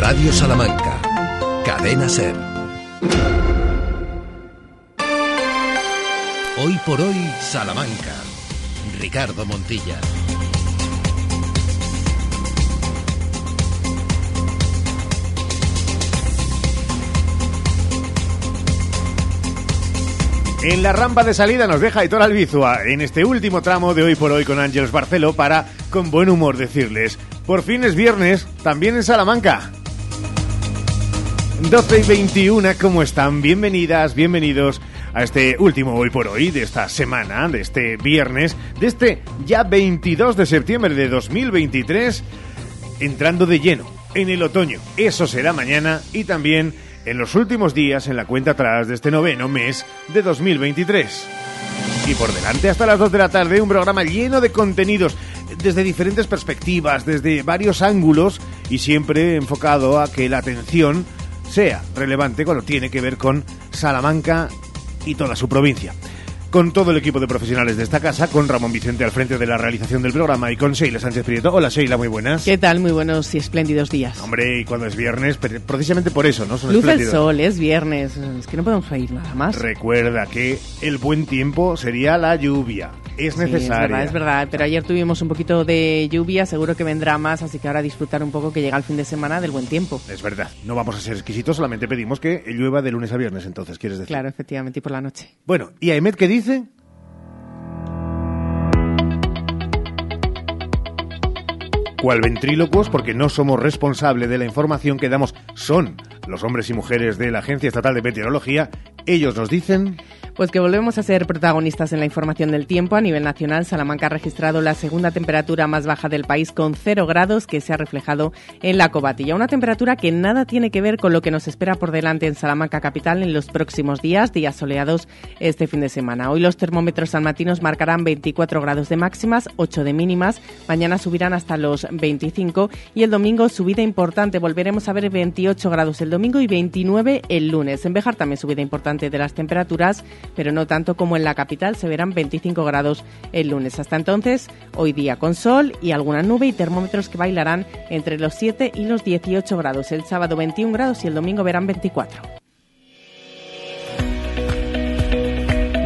Radio Salamanca. Cadena Ser. Hoy por hoy, Salamanca. Ricardo Montilla. En la rampa de salida nos deja Hitor Albizua en este último tramo de hoy por hoy con Ángeles Barcelo para, con buen humor, decirles, por fin es viernes, también en Salamanca. 12 y 21, ¿cómo están? Bienvenidas, bienvenidos a este último hoy por hoy de esta semana, de este viernes, de este ya 22 de septiembre de 2023, entrando de lleno en el otoño. Eso será mañana y también en los últimos días en la cuenta atrás de este noveno mes de 2023. Y por delante hasta las 2 de la tarde un programa lleno de contenidos desde diferentes perspectivas, desde varios ángulos y siempre enfocado a que la atención sea relevante cuando tiene que ver con Salamanca y toda su provincia con todo el equipo de profesionales de esta casa, con Ramón Vicente al frente de la realización del programa y con Sheila Sánchez Prieto. Hola Sheila, muy buenas. ¿Qué tal? Muy buenos y espléndidos días. Hombre, y cuando es viernes, precisamente por eso, ¿no? Son Luz el sol, es viernes, es que no podemos reír nada más. Recuerda que el buen tiempo sería la lluvia. Es necesario. es verdad, es verdad, pero ayer tuvimos un poquito de lluvia, seguro que vendrá más, así que ahora disfrutar un poco que llega el fin de semana del buen tiempo. Es verdad, no vamos a ser exquisitos, solamente pedimos que llueva de lunes a viernes, entonces, ¿quieres decir? Claro, efectivamente, y por la noche. Bueno, ¿y Ahmed qué dice? Cual ventrílocos porque no somos responsables de la información que damos. Son los hombres y mujeres de la Agencia Estatal de Meteorología. Ellos nos dicen... Pues que volvemos a ser protagonistas en la información del tiempo. A nivel nacional, Salamanca ha registrado la segunda temperatura más baja del país con cero grados que se ha reflejado en la cobatilla. Una temperatura que nada tiene que ver con lo que nos espera por delante en Salamanca capital en los próximos días, días soleados este fin de semana. Hoy los termómetros salmatinos marcarán 24 grados de máximas, 8 de mínimas. Mañana subirán hasta los 25 y el domingo subida importante. Volveremos a ver 28 grados el domingo y 29 el lunes. En Bejar también subida importante de las temperaturas pero no tanto como en la capital, se verán 25 grados el lunes. Hasta entonces, hoy día con sol y alguna nube y termómetros que bailarán entre los 7 y los 18 grados. El sábado 21 grados y el domingo verán 24.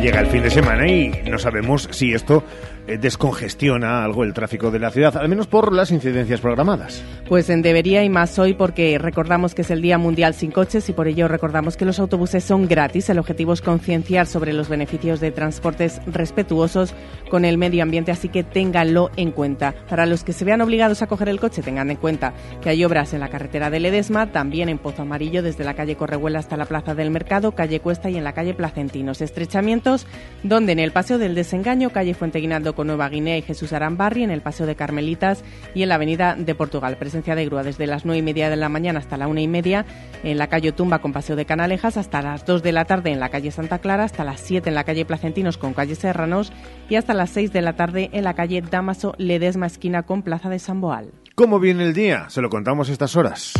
Llega el fin de semana y no sabemos si esto eh, descongestiona algo el tráfico de la ciudad, al menos por las incidencias programadas. Pues en debería y más hoy porque recordamos que es el Día Mundial sin coches y por ello recordamos que los autobuses son gratis. El objetivo es concienciar sobre los beneficios de transportes respetuosos con el medio ambiente, así que ténganlo en cuenta. Para los que se vean obligados a coger el coche, tengan en cuenta que hay obras en la carretera de Ledesma, también en Pozo Amarillo, desde la calle Correhuela hasta la Plaza del Mercado, calle Cuesta y en la calle Placentinos. Estrechamientos donde en el Paseo del Desengaño, calle Fuente Guinaldo con Nueva Guinea y Jesús Arambarri, en el Paseo de Carmelitas y en la Avenida de Portugal. Presencia de grúa desde las nueve y media de la mañana hasta la una y media en la calle Tumba con Paseo de Canalejas, hasta las 2 de la tarde en la calle Santa Clara, hasta las 7 en la calle Placentinos con calle Serranos y hasta las 6 de la tarde en la calle Damaso Ledesma esquina con Plaza de San Boal. ¿Cómo viene el día? Se lo contamos estas horas.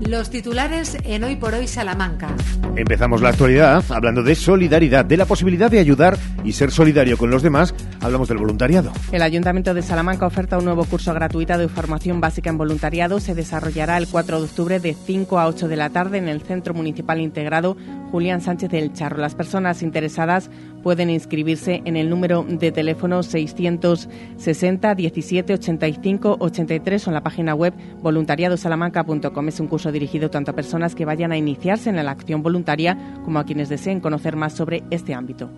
Los titulares en Hoy por Hoy Salamanca. Empezamos la actualidad hablando de solidaridad, de la posibilidad de ayudar y ser solidario con los demás. Hablamos del voluntariado. El Ayuntamiento de Salamanca oferta un nuevo curso gratuito de formación básica en voluntariado. Se desarrollará el 4 de octubre de 5 a 8 de la tarde en el Centro Municipal Integrado Julián Sánchez del Charro. Las personas interesadas pueden inscribirse en el número de teléfono 660 17 85 83 o en la página web voluntariadosalamanca.com. Es un curso dirigido tanto a personas que vayan a iniciarse en la acción voluntaria como a quienes deseen conocer más sobre este ámbito.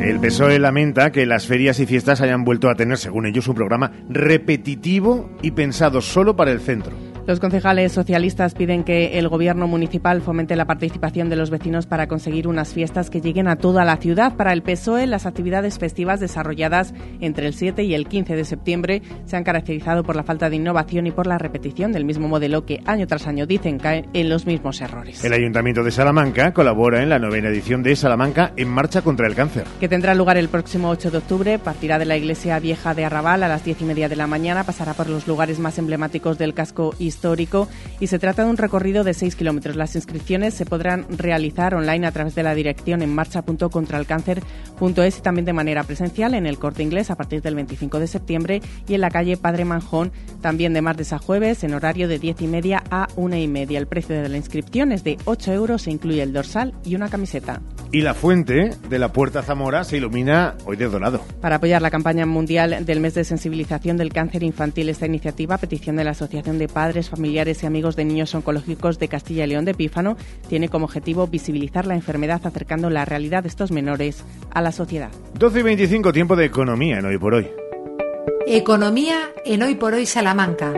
El PSOE lamenta que las ferias y fiestas hayan vuelto a tener, según ellos, un programa repetitivo y pensado solo para el centro. Los concejales socialistas piden que el gobierno municipal fomente la participación de los vecinos para conseguir unas fiestas que lleguen a toda la ciudad. Para el PSOE, las actividades festivas desarrolladas entre el 7 y el 15 de septiembre se han caracterizado por la falta de innovación y por la repetición del mismo modelo que año tras año dicen caen en los mismos errores. El Ayuntamiento de Salamanca colabora en la novena edición de Salamanca en marcha contra el cáncer. Que tendrá lugar el próximo 8 de octubre, partirá de la iglesia vieja de Arrabal a las 10 y media de la mañana, pasará por los lugares más emblemáticos del casco histórico histórico y se trata de un recorrido de 6 kilómetros. Las inscripciones se podrán realizar online a través de la dirección en marcha.contralcáncer.es y también de manera presencial en el Corte Inglés a partir del 25 de septiembre y en la calle Padre Manjón también de martes a jueves en horario de 10 y media a 1 y media. El precio de la inscripción es de 8 euros, se incluye el dorsal y una camiseta. Y la fuente de la Puerta Zamora se ilumina hoy de dorado. Para apoyar la campaña mundial del mes de sensibilización del cáncer infantil, esta iniciativa, a petición de la Asociación de Padres, Familiares y Amigos de Niños Oncológicos de Castilla y León de Pífano, tiene como objetivo visibilizar la enfermedad acercando la realidad de estos menores a la sociedad. 12 y 25, tiempo de economía en Hoy por Hoy. Economía en Hoy por Hoy Salamanca.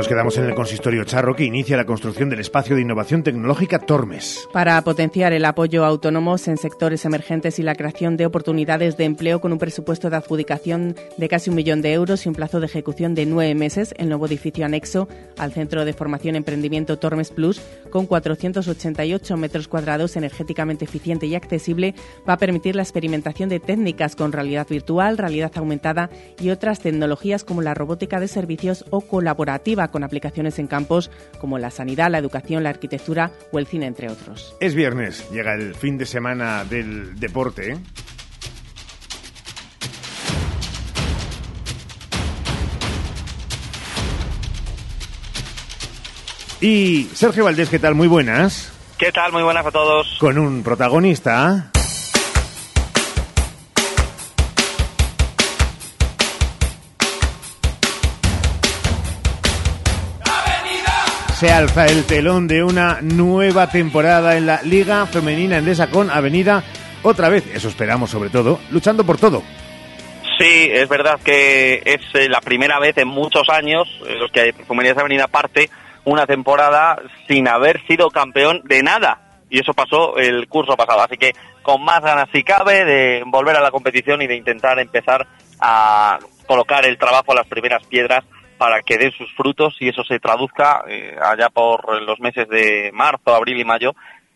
Nos quedamos en el consistorio Charro que inicia la construcción del espacio de innovación tecnológica Tormes. Para potenciar el apoyo a autónomos en sectores emergentes y la creación de oportunidades de empleo con un presupuesto de adjudicación de casi un millón de euros y un plazo de ejecución de nueve meses, el nuevo edificio anexo al Centro de Formación Emprendimiento Tormes Plus, con 488 metros cuadrados, energéticamente eficiente y accesible, va a permitir la experimentación de técnicas con realidad virtual, realidad aumentada y otras tecnologías como la robótica de servicios o colaborativa con aplicaciones en campos como la sanidad, la educación, la arquitectura o el cine, entre otros. Es viernes, llega el fin de semana del deporte. ¿eh? Y Sergio Valdés, ¿qué tal? Muy buenas. ¿Qué tal? Muy buenas a todos. Con un protagonista. Se alza el telón de una nueva temporada en la Liga Femenina Endesa con Avenida otra vez, eso esperamos sobre todo, luchando por todo. Sí, es verdad que es eh, la primera vez en muchos años en los que Femenina Avenida parte una temporada sin haber sido campeón de nada. Y eso pasó el curso pasado. Así que con más ganas si cabe de volver a la competición y de intentar empezar a colocar el trabajo a las primeras piedras para que den sus frutos y eso se traduzca eh, allá por los meses de marzo, abril y mayo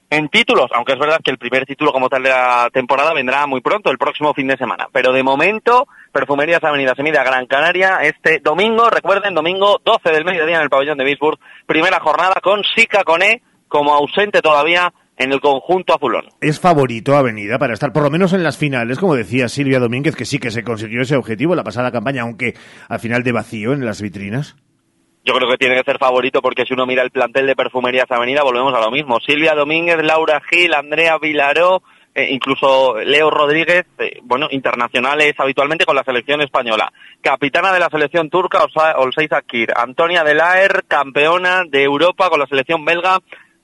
en títulos, aunque es verdad que el primer título como tal de la temporada vendrá muy pronto, el próximo fin de semana. Pero de momento, Perfumerías Avenida Semida Gran Canaria, este domingo, recuerden, domingo 12 del mediodía en el pabellón de Bisburg, primera jornada con Sica Coné como ausente todavía en el conjunto azulón. Es favorito Avenida para estar por lo menos en las finales, como decía Silvia Domínguez, que sí que se consiguió ese objetivo la pasada campaña, aunque al final de vacío en las vitrinas. Yo creo que tiene que ser favorito porque si uno mira el plantel de Perfumerías Avenida volvemos a lo mismo. Silvia Domínguez, Laura Gil, Andrea Vilaró, eh, incluso Leo Rodríguez, eh, bueno, internacionales habitualmente con la selección española. Capitana de la selección turca, Olsay Zakir. Antonia Delaer, campeona de Europa con la selección belga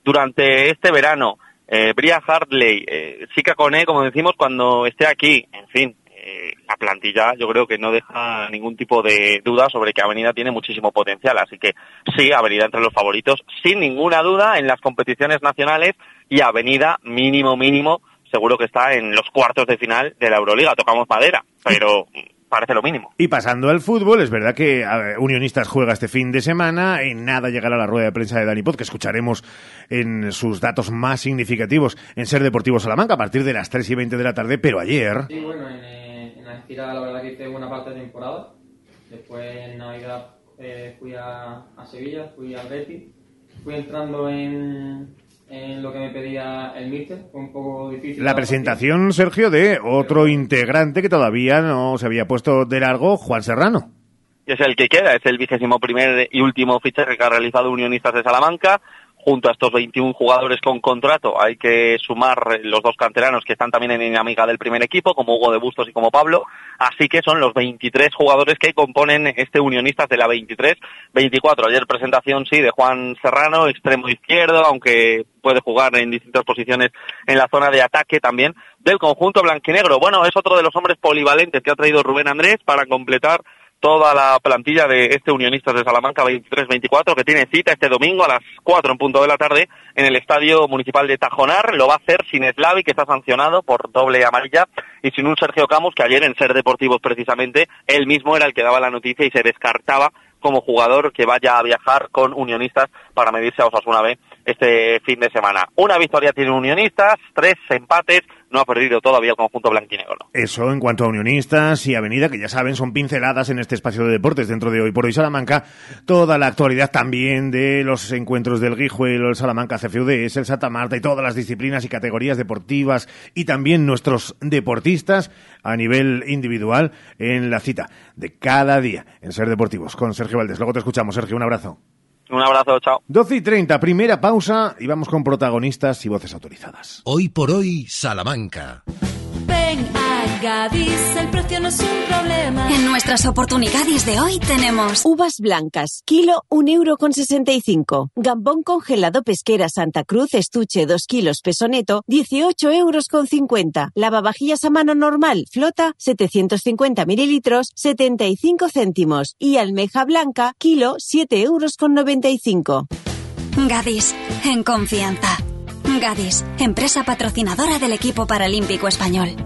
durante este verano. Eh, Bria Hartley, eh, Sika Cone, como decimos, cuando esté aquí. En fin, eh, la plantilla yo creo que no deja ningún tipo de duda sobre que Avenida tiene muchísimo potencial. Así que sí, Avenida entre los favoritos, sin ninguna duda, en las competiciones nacionales y Avenida mínimo, mínimo, seguro que está en los cuartos de final de la Euroliga. Tocamos madera, pero parece lo mínimo. Y pasando al fútbol, es verdad que Unionistas juega este fin de semana, en nada llegará la rueda de prensa de Dani Pot, que escucharemos en sus datos más significativos en Ser Deportivo Salamanca a partir de las 3 y 20 de la tarde, pero ayer... Sí, bueno, en, eh, en la estira la verdad que hice buena parte de temporada, después en Navidad eh, fui a, a Sevilla, fui al Betis, fui entrando en, en lo que me pedía el míster, fue un poco difícil. La presentación, Sergio, de otro integrante que todavía no se había puesto de largo, Juan Serrano. Es el que queda, es el vigésimo primer y último fichaje que ha realizado Unionistas de Salamanca junto a estos 21 jugadores con contrato hay que sumar los dos canteranos que están también en dinámica del primer equipo, como Hugo de Bustos y como Pablo. Así que son los 23 jugadores que componen este Unionistas de la 23-24. Ayer presentación, sí, de Juan Serrano, extremo izquierdo, aunque puede jugar en distintas posiciones en la zona de ataque también del conjunto blanquinegro. Bueno, es otro de los hombres polivalentes que ha traído Rubén Andrés para completar toda la plantilla de este Unionistas de Salamanca 23-24 que tiene cita este domingo a las 4 en punto de la tarde en el Estadio Municipal de Tajonar. Lo va a hacer sin Slavi que está sancionado por doble amarilla y sin un Sergio Camus que ayer en Ser Deportivos precisamente él mismo era el que daba la noticia y se descartaba como jugador que vaya a viajar con Unionistas para medirse a Osasuna B este fin de semana. Una victoria tiene Unionistas, tres empates, no ha perdido todavía el conjunto blanquinegro. Eso en cuanto a unionistas y avenida, que ya saben, son pinceladas en este espacio de deportes dentro de hoy por hoy Salamanca. Toda la actualidad también de los encuentros del Guijuelo, el Salamanca CFUDS, el Santa Marta y todas las disciplinas y categorías deportivas y también nuestros deportistas a nivel individual en la cita de cada día en Ser Deportivos con Sergio Valdés. Luego te escuchamos, Sergio. Un abrazo. Un abrazo, chao. 12 y 30, primera pausa y vamos con protagonistas y voces autorizadas. Hoy por hoy, Salamanca. Ven a Gadis, el precio no es un problema. En nuestras oportunidades de hoy tenemos uvas blancas, kilo un euro con sesenta y cinco. Gambón congelado pesquera Santa Cruz, estuche 2 kilos peso neto, 18 euros con 50. Lavavajillas a mano normal, flota, 750 mililitros, 75 céntimos. Y almeja blanca, kilo, 7 euros con 95. Gadis, en confianza. Gadis, empresa patrocinadora del equipo paralímpico español.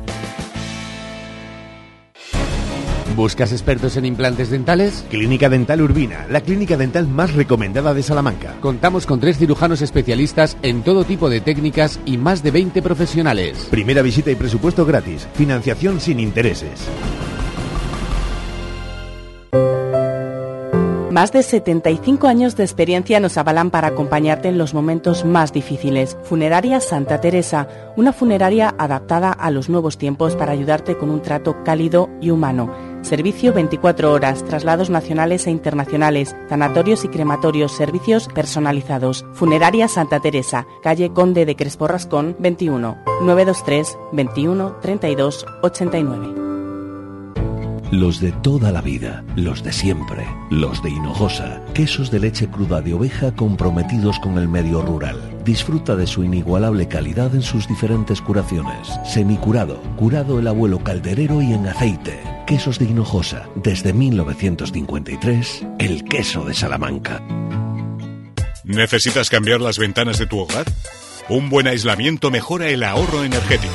¿Buscas expertos en implantes dentales? Clínica Dental Urbina, la clínica dental más recomendada de Salamanca. Contamos con tres cirujanos especialistas en todo tipo de técnicas y más de 20 profesionales. Primera visita y presupuesto gratis. Financiación sin intereses. Más de 75 años de experiencia nos avalan para acompañarte en los momentos más difíciles. Funeraria Santa Teresa, una funeraria adaptada a los nuevos tiempos para ayudarte con un trato cálido y humano. Servicio 24 horas, traslados nacionales e internacionales, sanatorios y crematorios, servicios personalizados. Funeraria Santa Teresa, calle Conde de Crespo Rascón, 21, 923 21 32 89 los de toda la vida, los de siempre, los de Hinojosa, quesos de leche cruda de oveja comprometidos con el medio rural. Disfruta de su inigualable calidad en sus diferentes curaciones. Semicurado, curado el abuelo calderero y en aceite. Quesos de Hinojosa, desde 1953, el queso de Salamanca. ¿Necesitas cambiar las ventanas de tu hogar? Un buen aislamiento mejora el ahorro energético.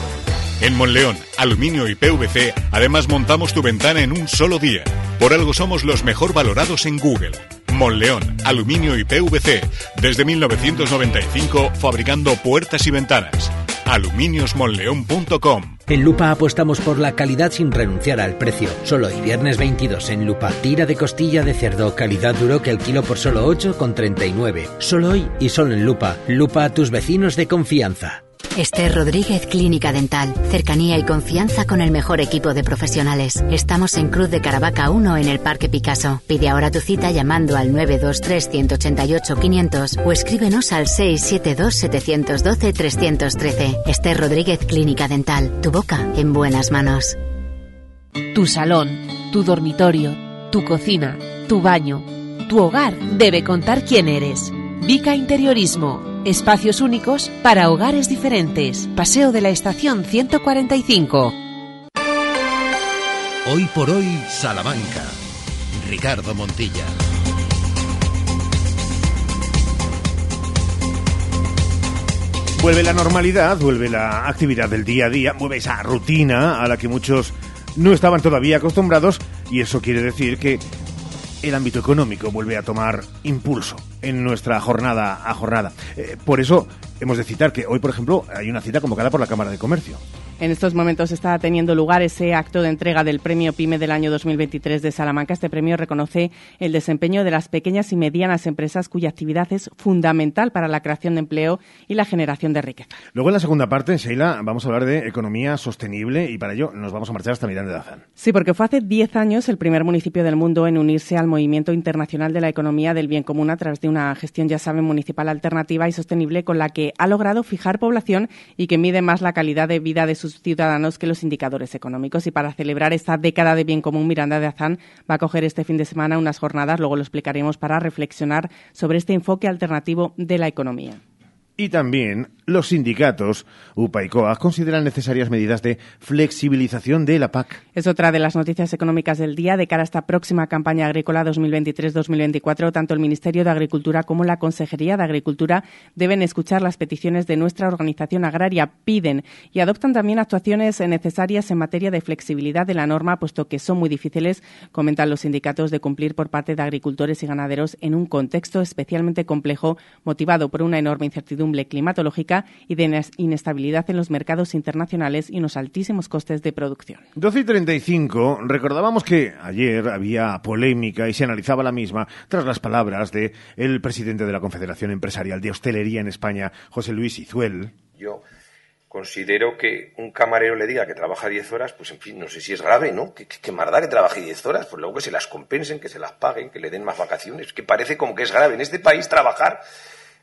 En Monleón, Aluminio y PVC, además montamos tu ventana en un solo día. Por algo somos los mejor valorados en Google. Monleón, Aluminio y PVC, desde 1995 fabricando puertas y ventanas. aluminiosmonleón.com En Lupa apostamos por la calidad sin renunciar al precio. Solo hoy, viernes 22, en Lupa, tira de costilla de cerdo, calidad duro que el kilo por solo 8,39. Solo hoy y solo en Lupa. Lupa a tus vecinos de confianza. Esther Rodríguez Clínica Dental. Cercanía y confianza con el mejor equipo de profesionales. Estamos en Cruz de Caravaca 1 en el Parque Picasso. Pide ahora tu cita llamando al 923-188-500 o escríbenos al 672-712-313. Esther Rodríguez Clínica Dental. Tu boca en buenas manos. Tu salón, tu dormitorio, tu cocina, tu baño, tu hogar debe contar quién eres. Vica Interiorismo. Espacios únicos para hogares diferentes. Paseo de la Estación 145. Hoy por hoy, Salamanca. Ricardo Montilla. Vuelve la normalidad, vuelve la actividad del día a día, vuelve esa rutina a la que muchos no estaban todavía acostumbrados y eso quiere decir que el ámbito económico vuelve a tomar impulso en nuestra jornada a jornada. Eh, por eso hemos de citar que hoy, por ejemplo, hay una cita convocada por la Cámara de Comercio. En estos momentos está teniendo lugar ese acto de entrega del Premio PYME del año 2023 de Salamanca. Este premio reconoce el desempeño de las pequeñas y medianas empresas cuya actividad es fundamental para la creación de empleo y la generación de riqueza. Luego en la segunda parte, Sheila, vamos a hablar de economía sostenible y para ello nos vamos a marchar hasta Miranda de Azán. Sí, porque fue hace 10 años el primer municipio del mundo en unirse al movimiento internacional de la economía del bien común a través de una gestión, ya saben, municipal alternativa y sostenible con la que ha logrado fijar población y que mide más la calidad de vida de sus ciudadanos que los indicadores económicos. Y para celebrar esta década de bien común, Miranda de Azán va a coger este fin de semana unas jornadas, luego lo explicaremos, para reflexionar sobre este enfoque alternativo de la economía. Y también los sindicatos UPA y COA consideran necesarias medidas de flexibilización de la PAC. Es otra de las noticias económicas del día. De cara a esta próxima campaña agrícola 2023-2024, tanto el Ministerio de Agricultura como la Consejería de Agricultura deben escuchar las peticiones de nuestra organización agraria. Piden y adoptan también actuaciones necesarias en materia de flexibilidad de la norma, puesto que son muy difíciles, comentan los sindicatos, de cumplir por parte de agricultores y ganaderos en un contexto especialmente complejo, motivado por una enorme incertidumbre incertidumbre climatológica y de inestabilidad en los mercados internacionales y unos altísimos costes de producción. 12 y 35. Recordábamos que ayer había polémica y se analizaba la misma tras las palabras de el presidente de la Confederación Empresarial de Hostelería en España, José Luis Izuel. Yo considero que un camarero le diga que trabaja 10 horas, pues en fin, no sé si es grave, ¿no? ¿Qué, qué, más da que trabaje 10 horas? Pues luego que se las compensen, que se las paguen, que le den más vacaciones. Que parece como que es grave. En este país trabajar,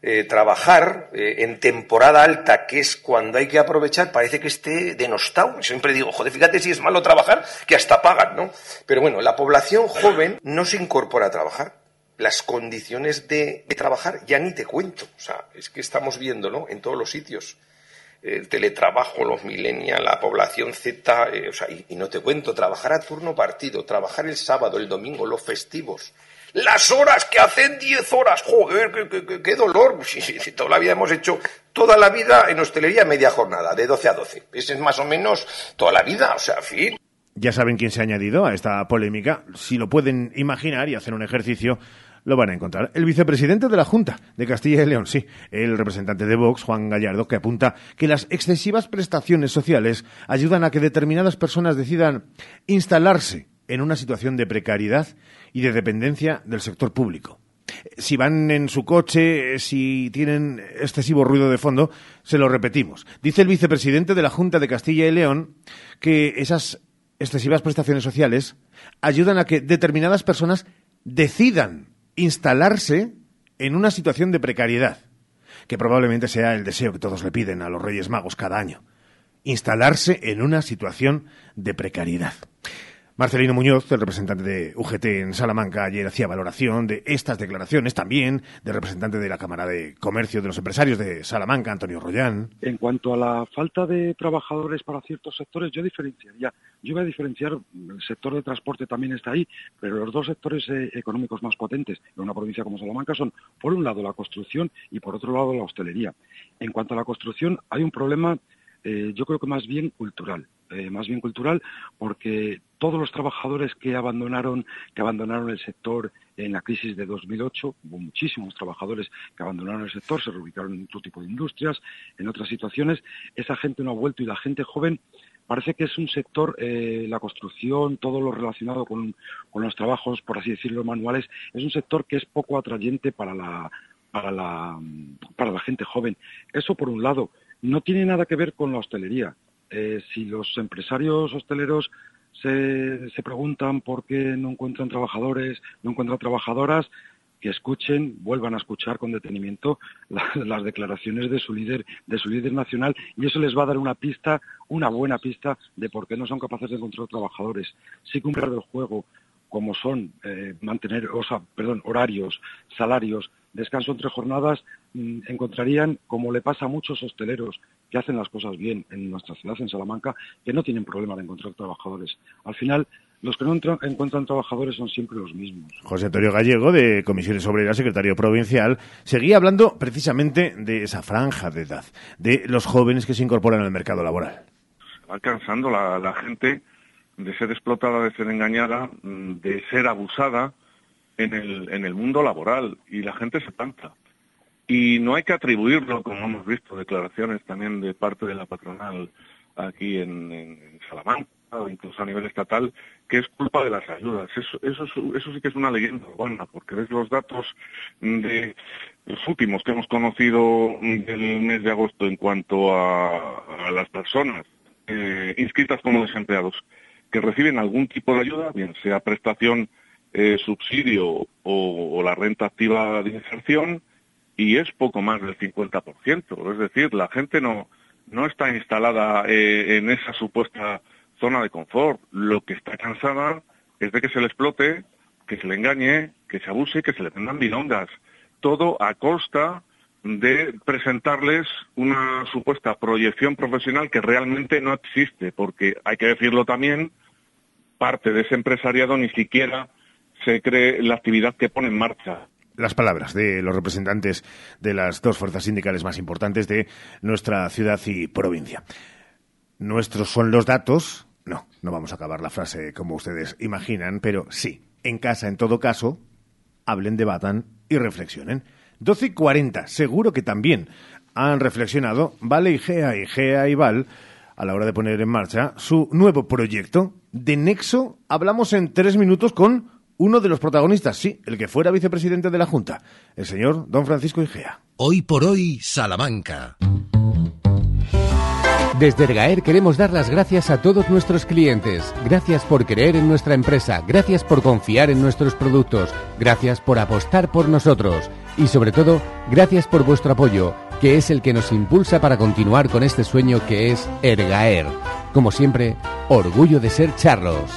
eh, trabajar eh, en temporada alta, que es cuando hay que aprovechar, parece que esté denostado. Siempre digo, joder, fíjate si es malo trabajar, que hasta pagan, ¿no? Pero bueno, la población joven no se incorpora a trabajar las condiciones de, trabajar ya ni te cuento. O sea, es que estamos viéndolo en todos los sitios el teletrabajo, los millennials, la población Z, eh, o sea, y, no te cuento, trabajar a turno partido, trabajar el sábado, el domingo, los festivos. Las horas que hacen 10 horas, joder, qué, qué, dolor. Si, si, toda la vida hemos hecho, toda la vida en hostelería media jornada, de 12 a 12. Ese es más o menos toda la vida, o sea, fin. Ya saben quién se ha añadido a esta polémica. Si lo pueden imaginar y hacer un ejercicio, lo van a encontrar. El vicepresidente de la Junta de Castilla y León, sí, el representante de Vox, Juan Gallardo, que apunta que las excesivas prestaciones sociales ayudan a que determinadas personas decidan instalarse en una situación de precariedad y de dependencia del sector público. Si van en su coche, si tienen excesivo ruido de fondo, se lo repetimos. Dice el vicepresidente de la Junta de Castilla y León que esas excesivas prestaciones sociales ayudan a que determinadas personas decidan instalarse en una situación de precariedad, que probablemente sea el deseo que todos le piden a los Reyes Magos cada año, instalarse en una situación de precariedad. Marcelino Muñoz, el representante de UGT en Salamanca, ayer hacía valoración de estas declaraciones, también del representante de la Cámara de Comercio de los Empresarios de Salamanca, Antonio Rollán. En cuanto a la falta de trabajadores para ciertos sectores, yo diferenciaría. Yo voy a diferenciar, el sector de transporte también está ahí, pero los dos sectores eh, económicos más potentes en una provincia como Salamanca son, por un lado, la construcción y por otro lado, la hostelería. En cuanto a la construcción, hay un problema, eh, yo creo que más bien cultural eh, más bien cultural, porque todos los trabajadores que abandonaron, que abandonaron el sector en la crisis de 2008, hubo muchísimos trabajadores que abandonaron el sector, se reubicaron en otro tipo de industrias, en otras situaciones, esa gente no ha vuelto y la gente joven parece que es un sector, eh, la construcción, todo lo relacionado con, los trabajos, por así decirlo, manuales, es un sector que es poco atrayente para la, para la, para la gente joven. Eso por un lado. No tiene nada que ver con la hostelería eh, si los empresarios hosteleros se, se, preguntan por qué no encuentran trabajadores, no encuentran trabajadoras, que escuchen, vuelvan a escuchar con detenimiento la, las declaraciones de su líder, de su líder nacional, y eso les va a dar una pista, una buena pista de por qué no son capaces de encontrar trabajadores. Si cumplir el juego, como son eh, mantener, o sea, perdón, horarios, salarios, descanso entre jornadas, mmm, encontrarían, como le pasa a muchos hosteleros que hacen las cosas bien en nuestra ciudad, en Salamanca, que no tienen problema de encontrar trabajadores. Al final, los que no encuentran trabajadores son siempre los mismos. José Antonio Gallego, de Comisiones Obreras, secretario provincial, seguía hablando precisamente de esa franja de edad, de los jóvenes que se incorporan al mercado laboral. Se va cansando la, la gente de ser explotada, de ser engañada, de ser abusada en el, en el mundo laboral y la gente se cansa. Y no hay que atribuirlo, como hemos visto, declaraciones también de parte de la patronal aquí en, Salamanca o incluso a nivel estatal, que es culpa de las ayudas. Eso, eso, eso sí que es una leyenda urbana, porque ves los datos de los últimos que hemos conocido del mes de agosto en cuanto a, las personas eh, inscritas como desempleados que reciben algún tipo de ayuda, bien sea prestación, eh, subsidio o la renta activa de inserción, y es poco más del 50%. Es decir, la gente no, no está instalada eh, en esa supuesta zona de confort. Lo que está cansada es de que se le explote, que se le engañe, que se abuse, que se le tengan bilongas. Todo a costa de presentarles una supuesta proyección profesional que realmente no existe, porque hay que decirlo también, parte de ese empresariado ni siquiera se cree la actividad que pone en marcha las palabras de los representantes de las dos fuerzas sindicales más importantes de nuestra ciudad y provincia. Nuestros son los datos. No, no vamos a acabar la frase como ustedes imaginan, pero sí, en casa, en todo caso, hablen, debatan y reflexionen. 12 y 40, seguro que también han reflexionado, Vale y Gea y Gea y Val, a la hora de poner en marcha su nuevo proyecto. De Nexo hablamos en tres minutos con uno de los protagonistas, sí, el que fuera vicepresidente de la Junta, el señor don Francisco Igea. Hoy por hoy, Salamanca. Desde Ergaer queremos dar las gracias a todos nuestros clientes. Gracias por creer en nuestra empresa, gracias por confiar en nuestros productos, gracias por apostar por nosotros y sobre todo, gracias por vuestro apoyo, que es el que nos impulsa para continuar con este sueño que es Ergaer. Como siempre, orgullo de ser charros.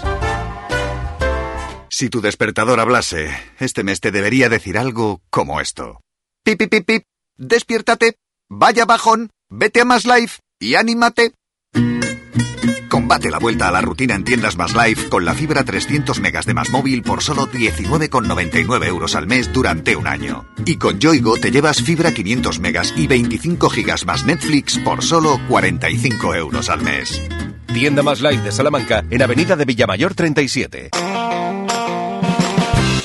Si tu despertador hablase, este mes te debería decir algo como esto. Pip, pip, pip. Despiértate, vaya bajón, vete a Más Life y anímate. Combate la vuelta a la rutina en tiendas Más Life con la fibra 300 megas de Más Móvil por solo 19,99 euros al mes durante un año. Y con Yoigo te llevas fibra 500 megas y 25 gigas más Netflix por solo 45 euros al mes. Tienda Más Life de Salamanca en Avenida de Villamayor 37.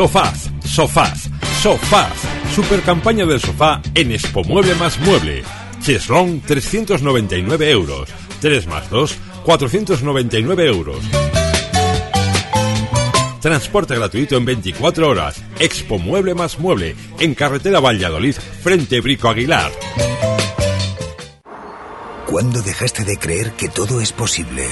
Sofaz, Sofaz, Sofaz. Super campaña del sofá en Expo Mueble más Mueble. Cheslong 399 euros. 3 más 2, 499 euros. Transporte gratuito en 24 horas. Expo Mueble más Mueble. En carretera Valladolid, frente Brico Aguilar. ¿Cuándo dejaste de creer que todo es posible?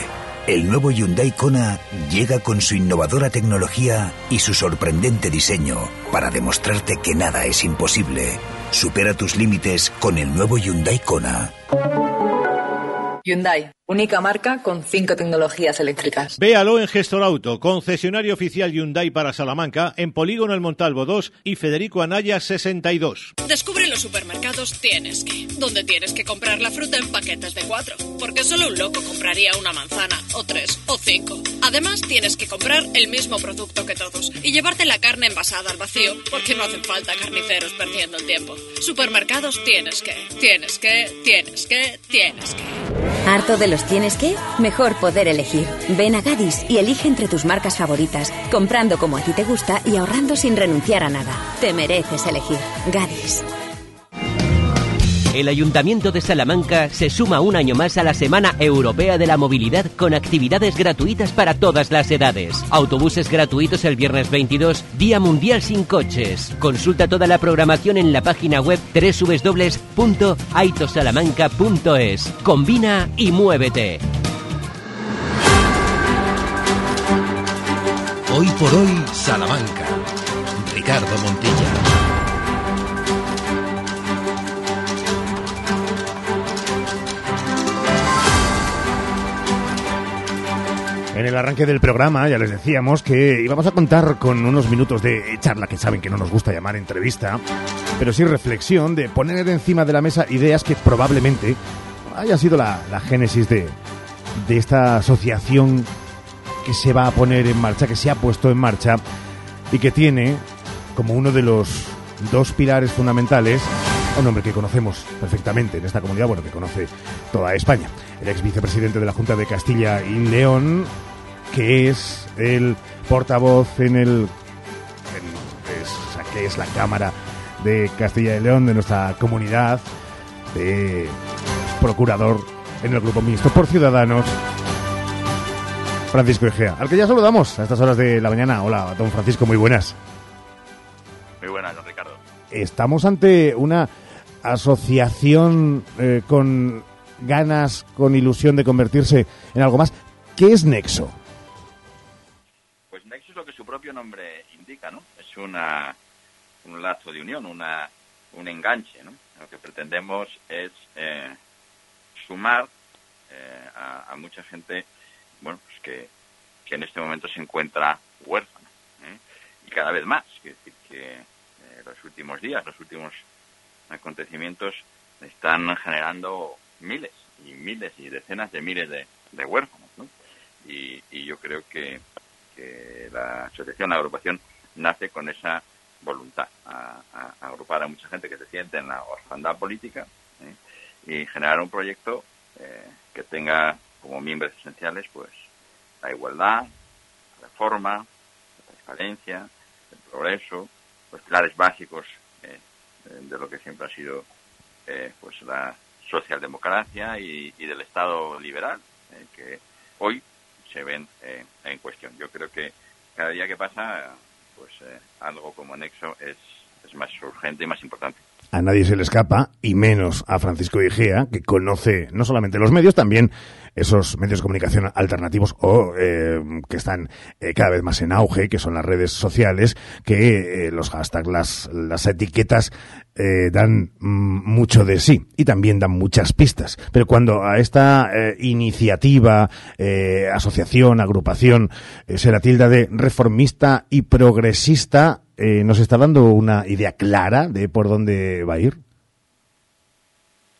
El nuevo Hyundai Kona llega con su innovadora tecnología y su sorprendente diseño para demostrarte que nada es imposible. Supera tus límites con el nuevo Hyundai Kona. Hyundai, única marca con cinco tecnologías eléctricas. Véalo en Gestor Auto, concesionario oficial Hyundai para Salamanca, en Polígono El Montalvo 2 y Federico Anaya 62. Descubre los supermercados Tienes que, donde tienes que comprar la fruta en paquetes de cuatro, porque solo un loco compraría una manzana, o tres, o cinco. Además, tienes que comprar el mismo producto que todos y llevarte la carne envasada al vacío, porque no hacen falta carniceros perdiendo el tiempo. Supermercados Tienes que, tienes que, tienes que, tienes que. ¿Harto de los tienes que? Mejor poder elegir. Ven a Gadis y elige entre tus marcas favoritas, comprando como a ti te gusta y ahorrando sin renunciar a nada. Te mereces elegir. Gadis. El Ayuntamiento de Salamanca se suma un año más a la Semana Europea de la Movilidad con actividades gratuitas para todas las edades. Autobuses gratuitos el viernes 22, Día Mundial sin Coches. Consulta toda la programación en la página web www.aitosalamanca.es. Combina y muévete. Hoy por hoy, Salamanca. Ricardo Montilla. En el arranque del programa ya les decíamos que íbamos a contar con unos minutos de charla que saben que no nos gusta llamar entrevista, pero sí reflexión de poner encima de la mesa ideas que probablemente haya sido la, la génesis de, de esta asociación que se va a poner en marcha, que se ha puesto en marcha y que tiene como uno de los dos pilares fundamentales un hombre que conocemos perfectamente en esta comunidad, bueno, que conoce toda España, el ex vicepresidente de la Junta de Castilla y León, que es el portavoz en el. en- es- o sea, que es la Cámara de Castilla y León de nuestra comunidad, de procurador en el grupo mixto por Ciudadanos, Francisco Egea, al que ya saludamos a estas horas de la mañana. Hola, don Francisco, muy buenas. Muy buenas, don Ricardo. Estamos ante una asociación eh, con ganas, con ilusión de convertirse en algo más. ¿Qué es Nexo? Propio nombre indica, ¿no? Es una, un lazo de unión, una, un enganche, ¿no? Lo que pretendemos es eh, sumar eh, a, mucha gente, bueno, pues que, que en este momento se encuentra huérfana. ¿eh? Y cada vez más. Es decir, que eh, los últimos días, los últimos acontecimientos están generando miles y miles y decenas de miles de, huérfanos. ¿no? Y, yo creo que, la asociación, la agrupación, nace con esa voluntad, a, agrupar a mucha gente que se siente en la orfandad política ¿eh? y generar un proyecto eh, que tenga como miembros esenciales pues la igualdad, la reforma, la transparencia, el progreso, los pilares básicos eh, de lo que siempre ha sido pues la socialdemocracia y, y del Estado liberal, que hoy se ven en cuestión. Yo creo que cada día que pasa pues eh, algo como anexo es, es más urgente y más importante a nadie se le escapa, y menos a Francisco Igea, que conoce no solamente los medios, también esos medios de comunicación alternativos o eh, que están eh, cada vez más en auge, que son las redes sociales, que los hashtags, las, las etiquetas dan mm, mucho de sí y también dan muchas pistas. Pero cuando a esta iniciativa, asociación, agrupación, se la tilda de reformista y progresista, eh, nos está dando una idea clara de por dónde va a ir.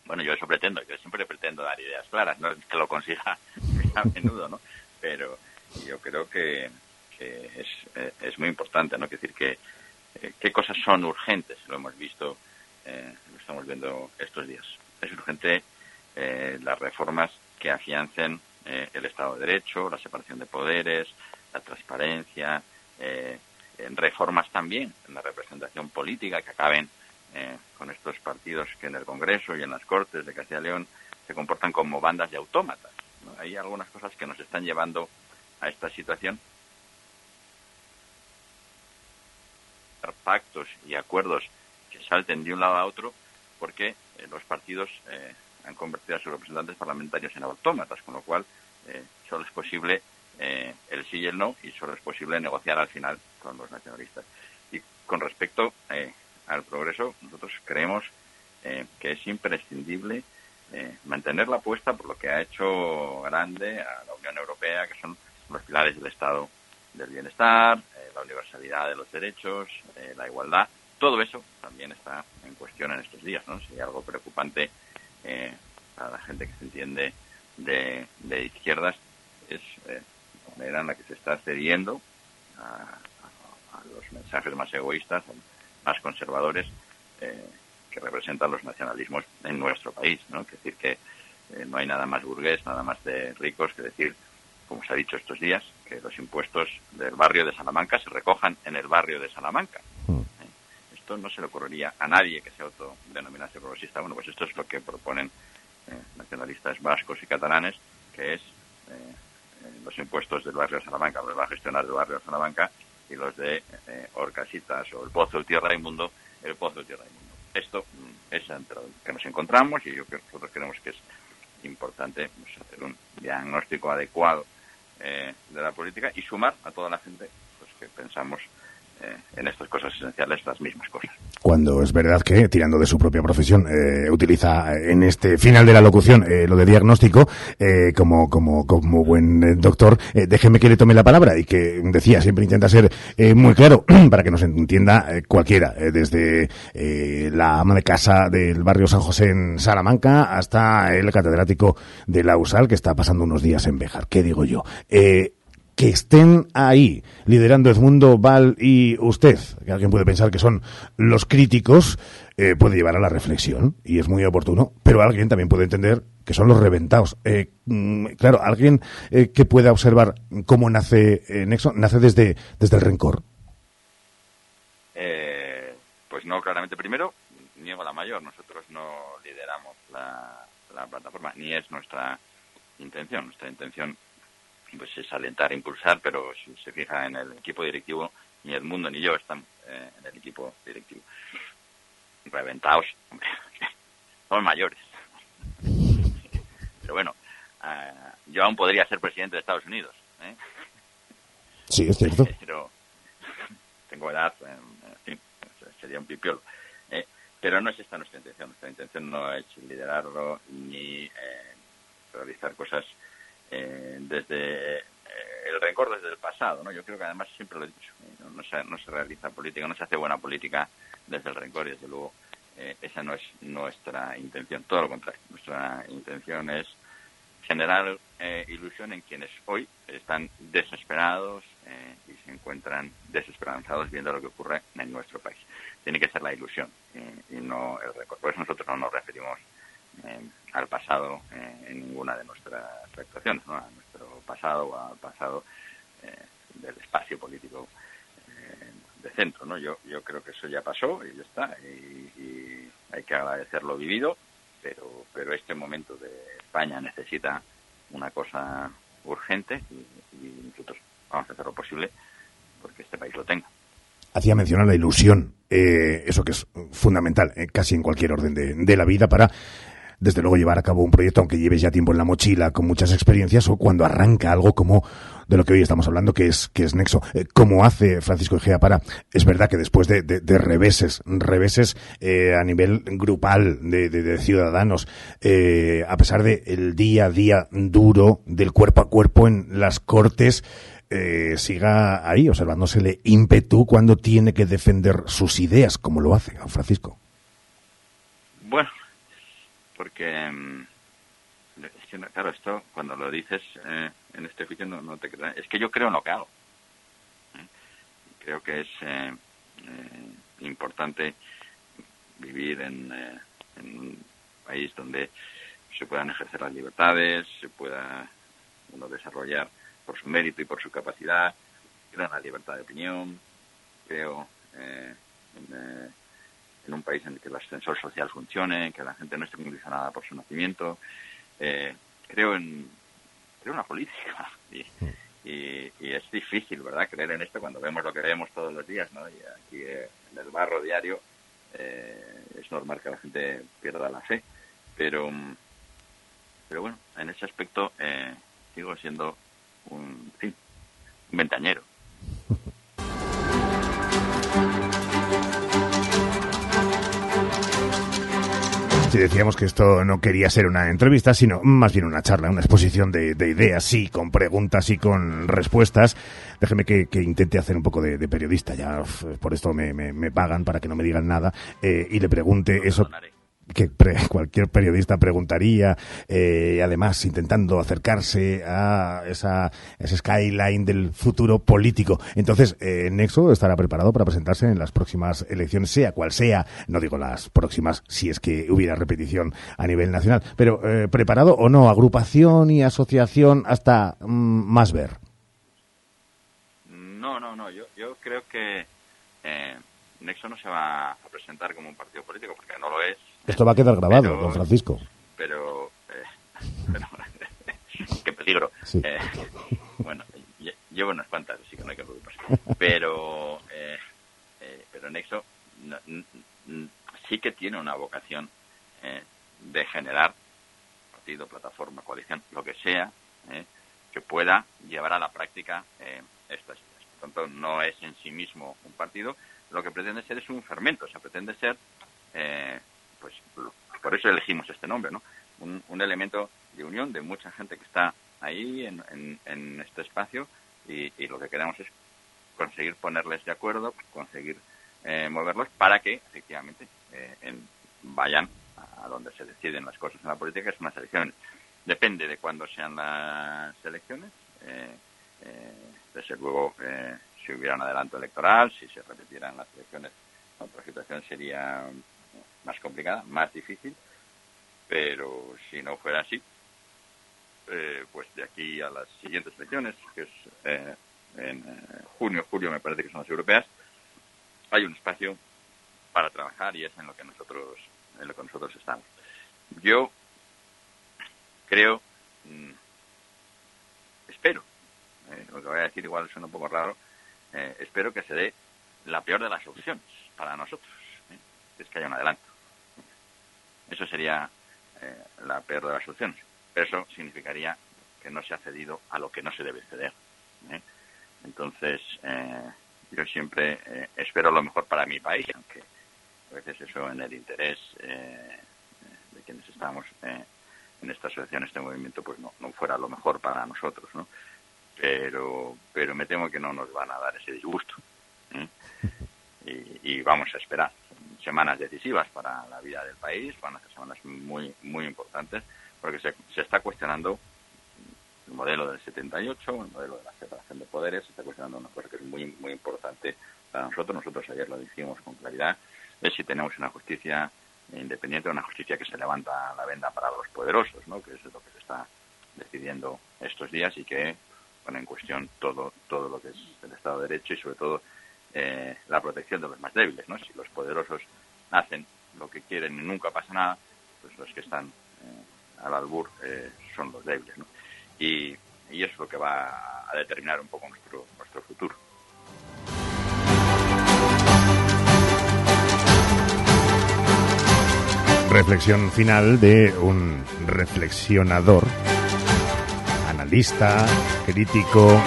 Bueno, yo eso pretendo, yo siempre pretendo dar ideas claras, no que lo consiga a menudo, ¿no? Pero yo creo que, es, eh, es, muy importante, ¿no? decir, que eh, qué cosas son urgentes, lo hemos visto, lo estamos viendo estos días. Es urgente las reformas que afiancen el Estado de Derecho, la separación de poderes, la transparencia, en reformas también en la representación política que acaben eh, con estos partidos que en el Congreso y en las Cortes de Castilla y León se comportan como bandas de autómatas. Hay algunas cosas que nos están llevando a esta situación. Pactos y acuerdos que salten de un lado a otro porque eh, los partidos eh, han convertido a sus representantes parlamentarios en autómatas, con lo cual solo es posible eh, el sí y el no y solo es posible negociar al final con los nacionalistas. Y con respecto eh, al progreso, nosotros creemos eh, que es imprescindible mantener la apuesta por lo que ha hecho grande a la Unión Europea, que son los pilares del Estado del bienestar, la universalidad de los derechos, la igualdad. Todo eso también está en cuestión en estos días, ¿no? Si hay algo preocupante para la gente que se entiende de, de izquierdas es manera en la que se está cediendo a, los mensajes más egoístas, más conservadores, eh, que representan los nacionalismos en nuestro país. ¿no? Es decir, que eh, no hay nada más burgués, nada más de ricos que decir, como se ha dicho estos días, que los impuestos del barrio de Salamanca se recojan en el barrio de Salamanca. Mm. ¿Eh? Esto no se le ocurriría a nadie que se autodenominase progresista. Bueno, pues esto es lo que proponen nacionalistas vascos y catalanes, que es los impuestos del barrio de Salamanca, los va a gestionar el barrio de Salamanca, y los de eh, Orcasitas o el Pozo de Tierra Inmundo, el Pozo de Tierra Inmundo. Esto mm, es entre lo que nos encontramos y yo creo que nosotros creemos que es importante pues, hacer un diagnóstico adecuado eh, de la política y sumar a toda la gente pues, que pensamos eh, en estas cosas esenciales las mismas cosas. Cuando es verdad que, tirando de su propia profesión, eh, utiliza en este final de la locución eh, lo de diagnóstico, como, como, como buen doctor, déjeme que le tome la palabra y que decía, siempre intenta ser muy claro para que nos entienda cualquiera, desde la ama de casa del barrio San José en Salamanca hasta el catedrático de la USAL que está pasando unos días en Bejar. ¿Qué digo yo? Que estén ahí liderando Edmundo, Val y usted, que alguien puede pensar que son los críticos, eh, puede llevar a la reflexión y es muy oportuno, pero alguien también puede entender que son los reventados. Eh, mm, claro, alguien eh, que pueda observar cómo nace Nexo, nace desde, desde el rencor. pues no, claramente. Primero, niego la mayor. Nosotros no lideramos la plataforma, ni es nuestra intención. Nuestra intención pues es alentar, impulsar, pero si se fija en el equipo directivo, ni el mundo ni yo están eh, en el equipo directivo. Reventados, hombre, son mayores. Pero bueno, eh, yo aún podría ser presidente de Estados Unidos. ¿eh? Sí, es cierto. Pero tengo edad, en fin, sería un pipiolo. pero no es esta nuestra intención. Nuestra intención no es liderarlo ni realizar cosas eh, desde eh, el rencor desde el pasado, ¿no? Yo creo que además siempre lo he dicho, no, se, no se realiza política, no se hace buena política desde el rencor y desde luego esa no es nuestra intención, todo lo contrario. Nuestra intención es generar ilusión en quienes hoy están desesperados y se encuentran desesperanzados viendo lo que ocurre en nuestro país. Tiene que ser la ilusión y no el rencor. Por eso nosotros no nos referimos al pasado en ninguna de nuestras actuaciones, a nuestro pasado o al pasado eh, del espacio político eh, de centro. ¿no? Yo, yo creo que eso ya pasó y ya está, y, hay que agradecer lo vivido, pero, pero este momento de España necesita una cosa urgente y, nosotros vamos a hacer lo posible porque este país lo tenga. Hacía mencionar la ilusión, eh, eso que es fundamental casi en cualquier orden de, de la vida para desde luego llevar a cabo un proyecto, aunque lleves ya tiempo en la mochila, con muchas experiencias, o cuando arranca algo como de lo que hoy estamos hablando, que es, que es Nexo. Eh, ¿Cómo hace Francisco Egea para? Es verdad que después de, reveses, reveses eh, a nivel grupal de, de ciudadanos, eh, a pesar de el día a día duro del cuerpo a cuerpo en las cortes, siga ahí observándosele ímpetu cuando tiene que defender sus ideas, como lo hace Francisco. Bueno, porque mm, claro, esto cuando lo dices eh, en este oficio no, te creas. Es que yo creo en lo que hago. ¿eh? Creo que es eh, importante vivir en, un país donde se puedan ejercer las libertades, se pueda uno desarrollar por su mérito y por su capacidad. Creo en la libertad de opinión, creo en en un país en el que el ascensor social funcione, que la gente no esté condicionada por su nacimiento. Eh, creo en creo en la política y, es difícil, ¿verdad?, creer en esto cuando vemos lo que vemos todos los días, ¿no? Y aquí eh, en el barro diario eh, es normal que la gente pierda la fe, pero pero bueno, en ese aspecto sigo siendo un, un ventañero. Si decíamos que esto no quería ser una entrevista, sino más bien una charla, una exposición de, ideas, sí, con preguntas y con respuestas. Déjeme que, intente hacer un poco de, periodista, ya por esto me, pagan para que no me digan nada, eh, y le pregunte eso que cualquier periodista preguntaría, eh, además intentando acercarse a esa, ese skyline del futuro político. Entonces, eh, Nexo estará preparado para presentarse en las próximas elecciones, sea cual sea, no digo las próximas, si es que hubiera repetición a nivel nacional, pero eh, preparado o no, agrupación y asociación hasta mm, más ver. No, no, no, yo, yo creo que Nexo no se va a presentar como un partido político porque no lo es esto va a quedar grabado, don Francisco. Pero, eh, qué peligro. Eh, bueno, llevo unas cuantas, así que no hay que preocuparse. Pero, eh, eh, pero Nexo sí que tiene una vocación de generar partido, plataforma, coalición, lo que sea, que pueda llevar a la práctica estas ideas. Por tanto, no es en sí mismo un partido, lo que pretende ser es un fermento, o sea, pretende ser eh, pues por eso elegimos este nombre, ¿no? Un, elemento de unión de mucha gente que está ahí en, este espacio y, lo que queremos es conseguir ponerles de acuerdo, conseguir eh, moverlos para que efectivamente eh, vayan a donde se deciden las cosas en la política, que es unas elecciones. Depende de cuándo sean las elecciones. Eh, desde luego, si hubiera un adelanto electoral, si se repitieran las elecciones, otra situación sería más complicada, más difícil, pero si no fuera así, eh, pues de aquí a las siguientes elecciones, que es eh, en eh, junio, julio me parece que son las europeas, hay un espacio para trabajar y es en lo que nosotros, en lo que nosotros estamos. Yo creo, mm, espero, lo que voy a decir igual suena un poco raro, espero que se dé la peor de las opciones para nosotros, es que haya un adelanto. Eso sería eh, la peor de las soluciones. Pero eso significaría que no se ha cedido a lo que no se debe ceder. ¿eh? Entonces, eh, yo siempre espero lo mejor para mi país, aunque a veces eso en el interés de quienes estamos en esta asociación, este movimiento, pues no, no fuera lo mejor para nosotros. ¿no? pero, pero me temo que no nos van a dar ese disgusto. ¿eh? Y, vamos a esperar. Semanas decisivas para la vida del país, van a ser semanas muy, muy importantes, porque se, se está cuestionando el modelo del 78, el modelo de la separación de poderes, se está cuestionando una cosa que es muy, muy importante para nosotros. Nosotros ayer lo dijimos con claridad, es si tenemos una justicia independiente, una justicia que se levanta la venda para los poderosos, ¿no? que es lo que se está decidiendo estos días y que pone en cuestión todo, todo lo que es el Estado de Derecho y sobre todo eh, la protección de los más débiles. ¿no? Si los poderosos hacen lo que quieren y nunca pasa nada, pues los que están eh, al albur eh, son los débiles. ¿no? Y, y eso es lo que va a determinar un poco nuestro, nuestro futuro. Reflexión final de un reflexionador, analista, crítico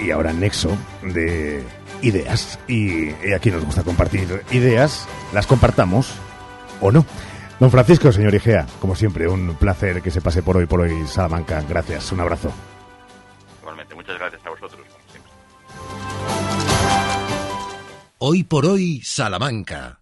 y ahora nexo de ideas. Y aquí nos gusta compartir ideas, las compartamos o no. Don Francisco, señor Igea, como siempre, un placer que se pase por hoy, por hoy, Salamanca. Gracias, un abrazo. Igualmente, muchas gracias a vosotros, como siempre. Hoy por hoy, Salamanca.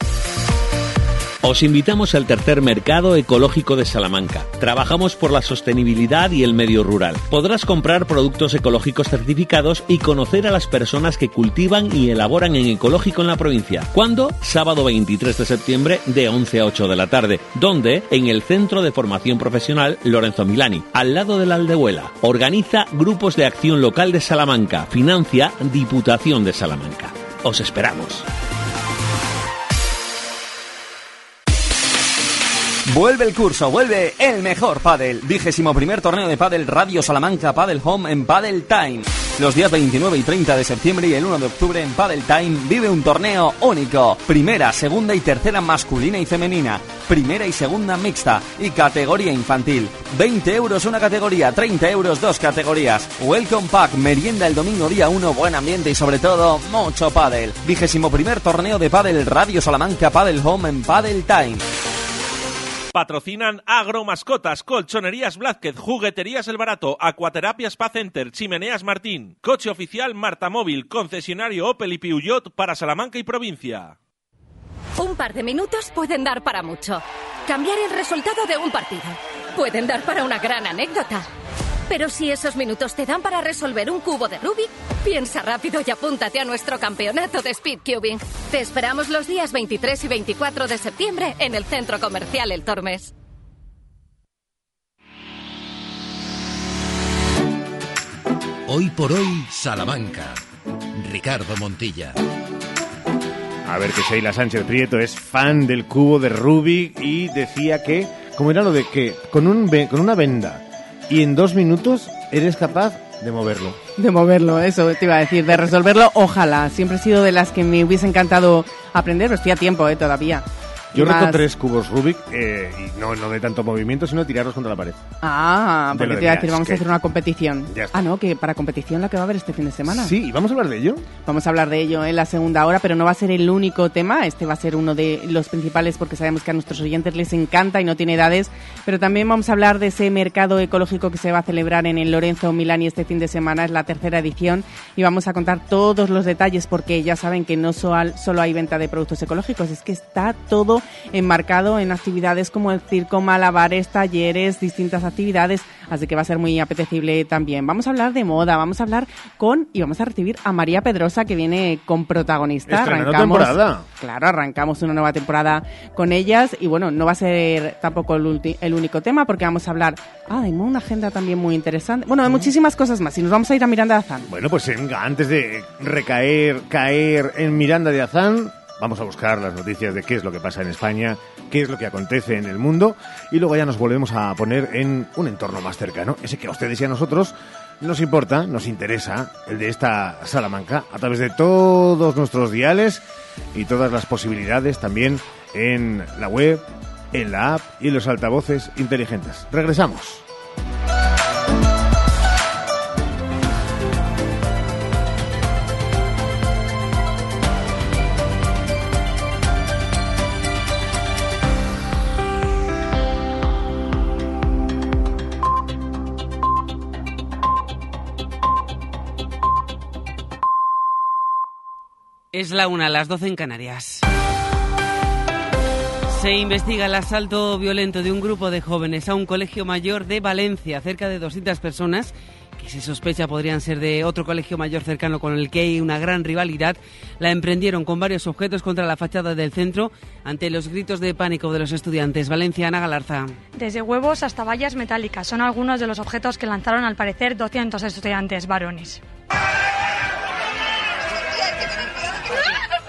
Os invitamos al tercer mercado ecológico de Salamanca. Trabajamos por la sostenibilidad y el medio rural. Podrás comprar productos ecológicos certificados y conocer a las personas que cultivan y elaboran en ecológico en la provincia. ¿Cuándo? Sábado 23 de septiembre de 11 a 8 de la tarde. ¿Dónde? En el Centro de Formación Profesional Lorenzo Milani, al lado de la Aldehuela. Organiza Grupos de Acción Local de Salamanca. Financia Diputación de Salamanca. Os esperamos. Vuelve el curso, vuelve el mejor pádel. Vigésimo primer torneo de pádel Radio Salamanca Paddle Home en Paddle Time. Los días 29 y 30 de septiembre y el 1 de octubre en Paddle Time vive un torneo único. Primera, segunda y tercera masculina y femenina. Primera y segunda mixta y categoría infantil. 20 euros una categoría, 30 euros dos categorías. Welcome Pack, merienda el domingo día 1, buen ambiente y sobre todo mucho pádel. Vigésimo primer torneo de pádel Radio Salamanca Paddle Home en Paddle Time. Patrocinan Agromascotas, Colchonerías Blázquez, Jugueterías El Barato, Acuaterapia Spa Center, Chimeneas Martín, Coche Oficial Marta Móvil, Concesionario Opel y Peugeot para Salamanca y provincia. Un par de minutos pueden dar para mucho. Cambiar el resultado de un partido. Pueden dar para una gran anécdota. Pero si esos minutos te dan para resolver un cubo de Rubik, piensa rápido y apúntate a nuestro campeonato de Speed Cubing. Te esperamos los días 23 y 24 de septiembre en el Centro Comercial El Tormes. Hoy por hoy, Salamanca. Ricardo Montilla. A ver que Sheila Sánchez Prieto es fan del cubo de Rubik y decía que, como era lo de que con, un, con una venda y en dos minutos eres capaz de moverlo. De moverlo, eso te iba a decir, de resolverlo, ojalá. Siempre he sido de las que me hubiese encantado aprender, pero estoy a tiempo eh, todavía. Yo reto tres cubos Rubik eh, y no, no de tanto movimiento, sino tirarlos contra la pared. Ah, porque te iba a decir, vamos a hacer una competición. Ah, no, que para competición la que va a haber este fin de semana. Sí, ¿y vamos a hablar de ello? Vamos a hablar de ello en la segunda hora, pero no va a ser el único tema. Este va a ser uno de los principales porque sabemos que a nuestros oyentes les encanta y no tiene edades. Pero también vamos a hablar de ese mercado ecológico que se va a celebrar en el Lorenzo Milani este fin de semana. Es la tercera edición y vamos a contar todos los detalles porque ya saben que no solo hay venta de productos ecológicos, es que está todo enmarcado en actividades como el circo, malabares, talleres, distintas actividades, así que va a ser muy apetecible también. Vamos a hablar de moda, vamos a hablar con y vamos a recibir a María Pedrosa que viene con protagonista. Arrancamos, temporada. Claro, arrancamos una nueva temporada con ellas y bueno, no va a ser tampoco el, el único tema porque vamos a hablar, ah, de una agenda también muy interesante. Bueno, de muchísimas cosas más y nos vamos a ir a Miranda de Azán. Bueno, pues venga, antes de recaer, caer en Miranda de Azán, Vamos a buscar las noticias de qué es lo que pasa en España, qué es lo que acontece en el mundo y luego ya nos volvemos a poner en un entorno más cercano, ese que a ustedes y a nosotros nos importa, nos interesa, el de esta Salamanca, a través de todos nuestros diales y todas las posibilidades también en la web, en la app y los altavoces inteligentes. Regresamos. Es la una, las 12 en Canarias. Se investiga el asalto violento de un grupo de jóvenes a un colegio mayor de Valencia, cerca de 200 personas que se sospecha podrían ser de otro colegio mayor cercano con el que hay una gran rivalidad, la emprendieron con varios objetos contra la fachada del centro ante los gritos de pánico de los estudiantes. Valencia, Ana Galarza. Desde huevos hasta vallas metálicas son algunos de los objetos que lanzaron al parecer 200 estudiantes varones.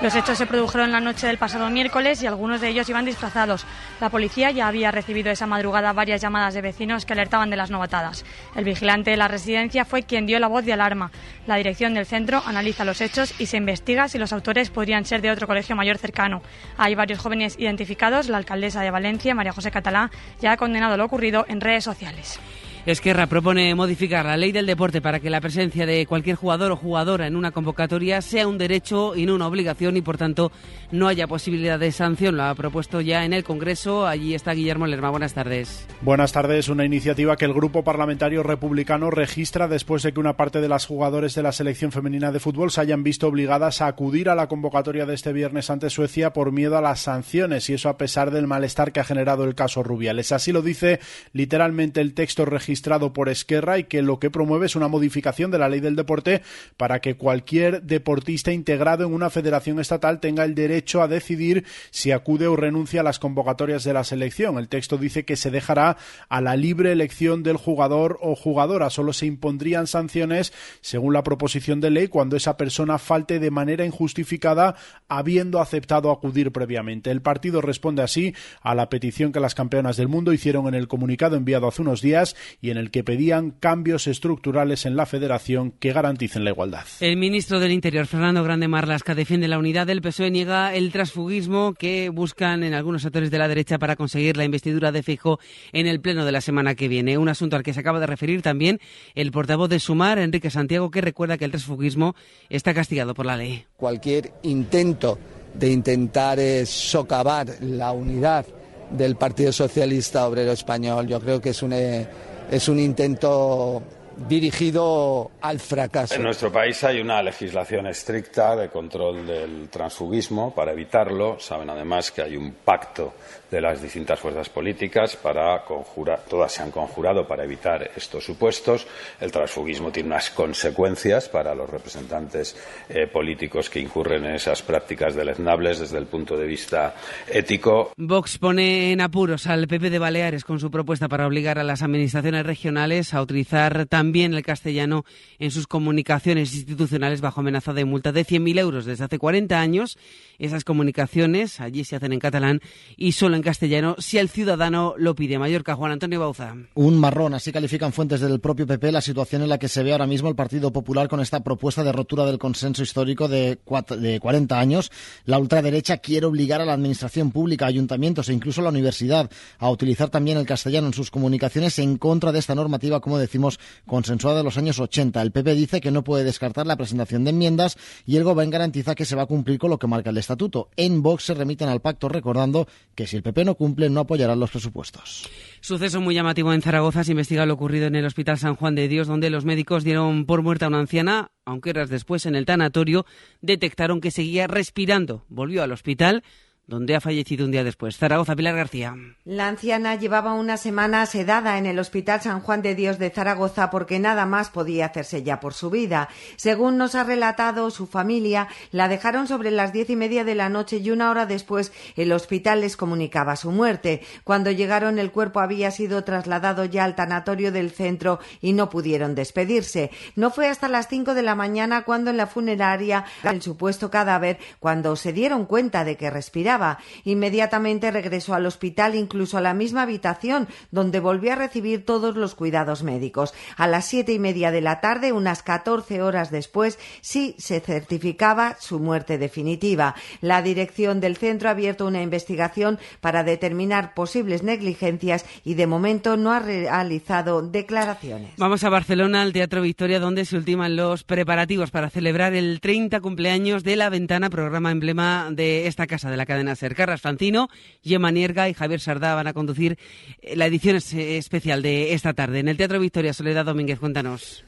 Los hechos se produjeron la noche del pasado miércoles y algunos de ellos iban disfrazados. La policía ya había recibido esa madrugada varias llamadas de vecinos que alertaban de las novatadas. El vigilante de la residencia fue quien dio la voz de alarma. La dirección del centro analiza los hechos y se investiga si los autores podrían ser de otro colegio mayor cercano. Hay varios jóvenes identificados. La alcaldesa de Valencia, María José Catalá, ya ha condenado lo ocurrido en redes sociales. Esquerra propone modificar la ley del deporte para que la presencia de cualquier jugador o jugadora en una convocatoria sea un derecho y no una obligación y por tanto no haya posibilidad de sanción. Lo ha propuesto ya en el Congreso. Allí está Guillermo Lerma. Buenas tardes. Buenas tardes. Una iniciativa que el Grupo Parlamentario Republicano registra después de que una parte de las jugadores de la selección femenina de fútbol se hayan visto obligadas a acudir a la convocatoria de este viernes ante Suecia por miedo a las sanciones y eso a pesar del malestar que ha generado el caso Rubiales. Así lo dice literalmente el texto registrado registrado por Esquerra y que lo que promueve es una modificación de la ley del deporte para que cualquier deportista integrado en una federación estatal tenga el derecho a decidir si acude o renuncia a las convocatorias de la selección. El texto dice que se dejará a la libre elección del jugador o jugadora. Solo se impondrían sanciones, según la proposición de ley, cuando esa persona falte de manera injustificada habiendo aceptado acudir previamente. El partido responde así a la petición que las campeonas del mundo hicieron en el comunicado enviado hace unos días y en el que pedían cambios estructurales en la federación que garanticen la igualdad. El ministro del Interior, Fernando Grande Marlasca, defiende la unidad del PSOE, niega el transfugismo que buscan en algunos sectores de la derecha para conseguir la investidura de Fijo en el pleno de la semana que viene. Un asunto al que se acaba de referir también el portavoz de Sumar, Enrique Santiago, que recuerda que el transfugismo está castigado por la ley. Cualquier intento de intentar eh, socavar la unidad del Partido Socialista Obrero Español, yo creo que es un eh, es un intento dirigido al fracaso. En nuestro país hay una legislación estricta de control del transfugismo para evitarlo. Saben además que hay un pacto de las distintas fuerzas políticas para conjurar, todas se han conjurado para evitar estos supuestos. El transfugismo tiene unas consecuencias para los representantes eh, políticos que incurren en esas prácticas deleznables desde el punto de vista ético. Vox pone en apuros al PP de Baleares con su propuesta para obligar a las administraciones regionales a utilizar también el castellano en sus comunicaciones institucionales bajo amenaza de multa de 100.000 euros desde hace 40 años. Esas comunicaciones allí se hacen en catalán y solo en castellano si el ciudadano lo pide. Mallorca, Juan Antonio Bauza. Un marrón, así califican fuentes del propio PP la situación en la que se ve ahora mismo el Partido Popular con esta propuesta de rotura del consenso histórico de, de 40 años. La ultraderecha quiere obligar a la administración pública, ayuntamientos e incluso a la universidad a utilizar también el castellano en sus comunicaciones en contra de esta normativa, como decimos, consensuada de los años 80. El PP dice que no puede descartar la presentación de enmiendas y el Gobierno garantiza que se va a cumplir con lo que marca el estatuto. En Vox se remiten al pacto recordando que si el PP no cumple no apoyarán los presupuestos. Suceso muy llamativo en Zaragoza se investiga lo ocurrido en el Hospital San Juan de Dios, donde los médicos dieron por muerta a una anciana, aunque horas después en el tanatorio detectaron que seguía respirando. Volvió al hospital donde ha fallecido un día después. Zaragoza, Pilar García. La anciana llevaba una semana sedada en el Hospital San Juan de Dios de Zaragoza porque nada más podía hacerse ya por su vida. Según nos ha relatado su familia, la dejaron sobre las diez y media de la noche y una hora después el hospital les comunicaba su muerte. Cuando llegaron el cuerpo había sido trasladado ya al tanatorio del centro y no pudieron despedirse. No fue hasta las cinco de la mañana cuando en la funeraria el supuesto cadáver cuando se dieron cuenta de que respiraba Inmediatamente regresó al hospital, incluso a la misma habitación, donde volvió a recibir todos los cuidados médicos. A las siete y media de la tarde, unas catorce horas después, sí se certificaba su muerte definitiva. La dirección del centro ha abierto una investigación para determinar posibles negligencias y de momento no ha realizado declaraciones. Vamos a Barcelona, al Teatro Victoria, donde se ultiman los preparativos para celebrar el 30 cumpleaños de La Ventana, programa emblema de esta casa de la cadena ser. Carras Fantino, Gemma Nierga y Javier Sardá van a conducir eh, la edición especial de esta tarde. En el Teatro Victoria Soledad Domínguez, cuéntanos.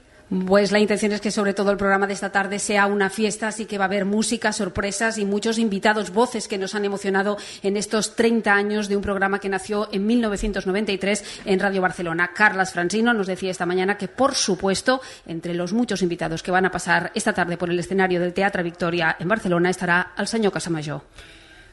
Pues la intención es que sobre todo el programa de esta tarde sea una fiesta, así que va a haber música, sorpresas y muchos invitados, voces que nos han emocionado en estos 30 años de un programa que nació en 1993 en Radio Barcelona. Carlas Francino nos decía esta mañana que, por supuesto, entre los muchos invitados que van a pasar esta tarde por el escenario del Teatro Victoria en Barcelona estará el señor Casamayor.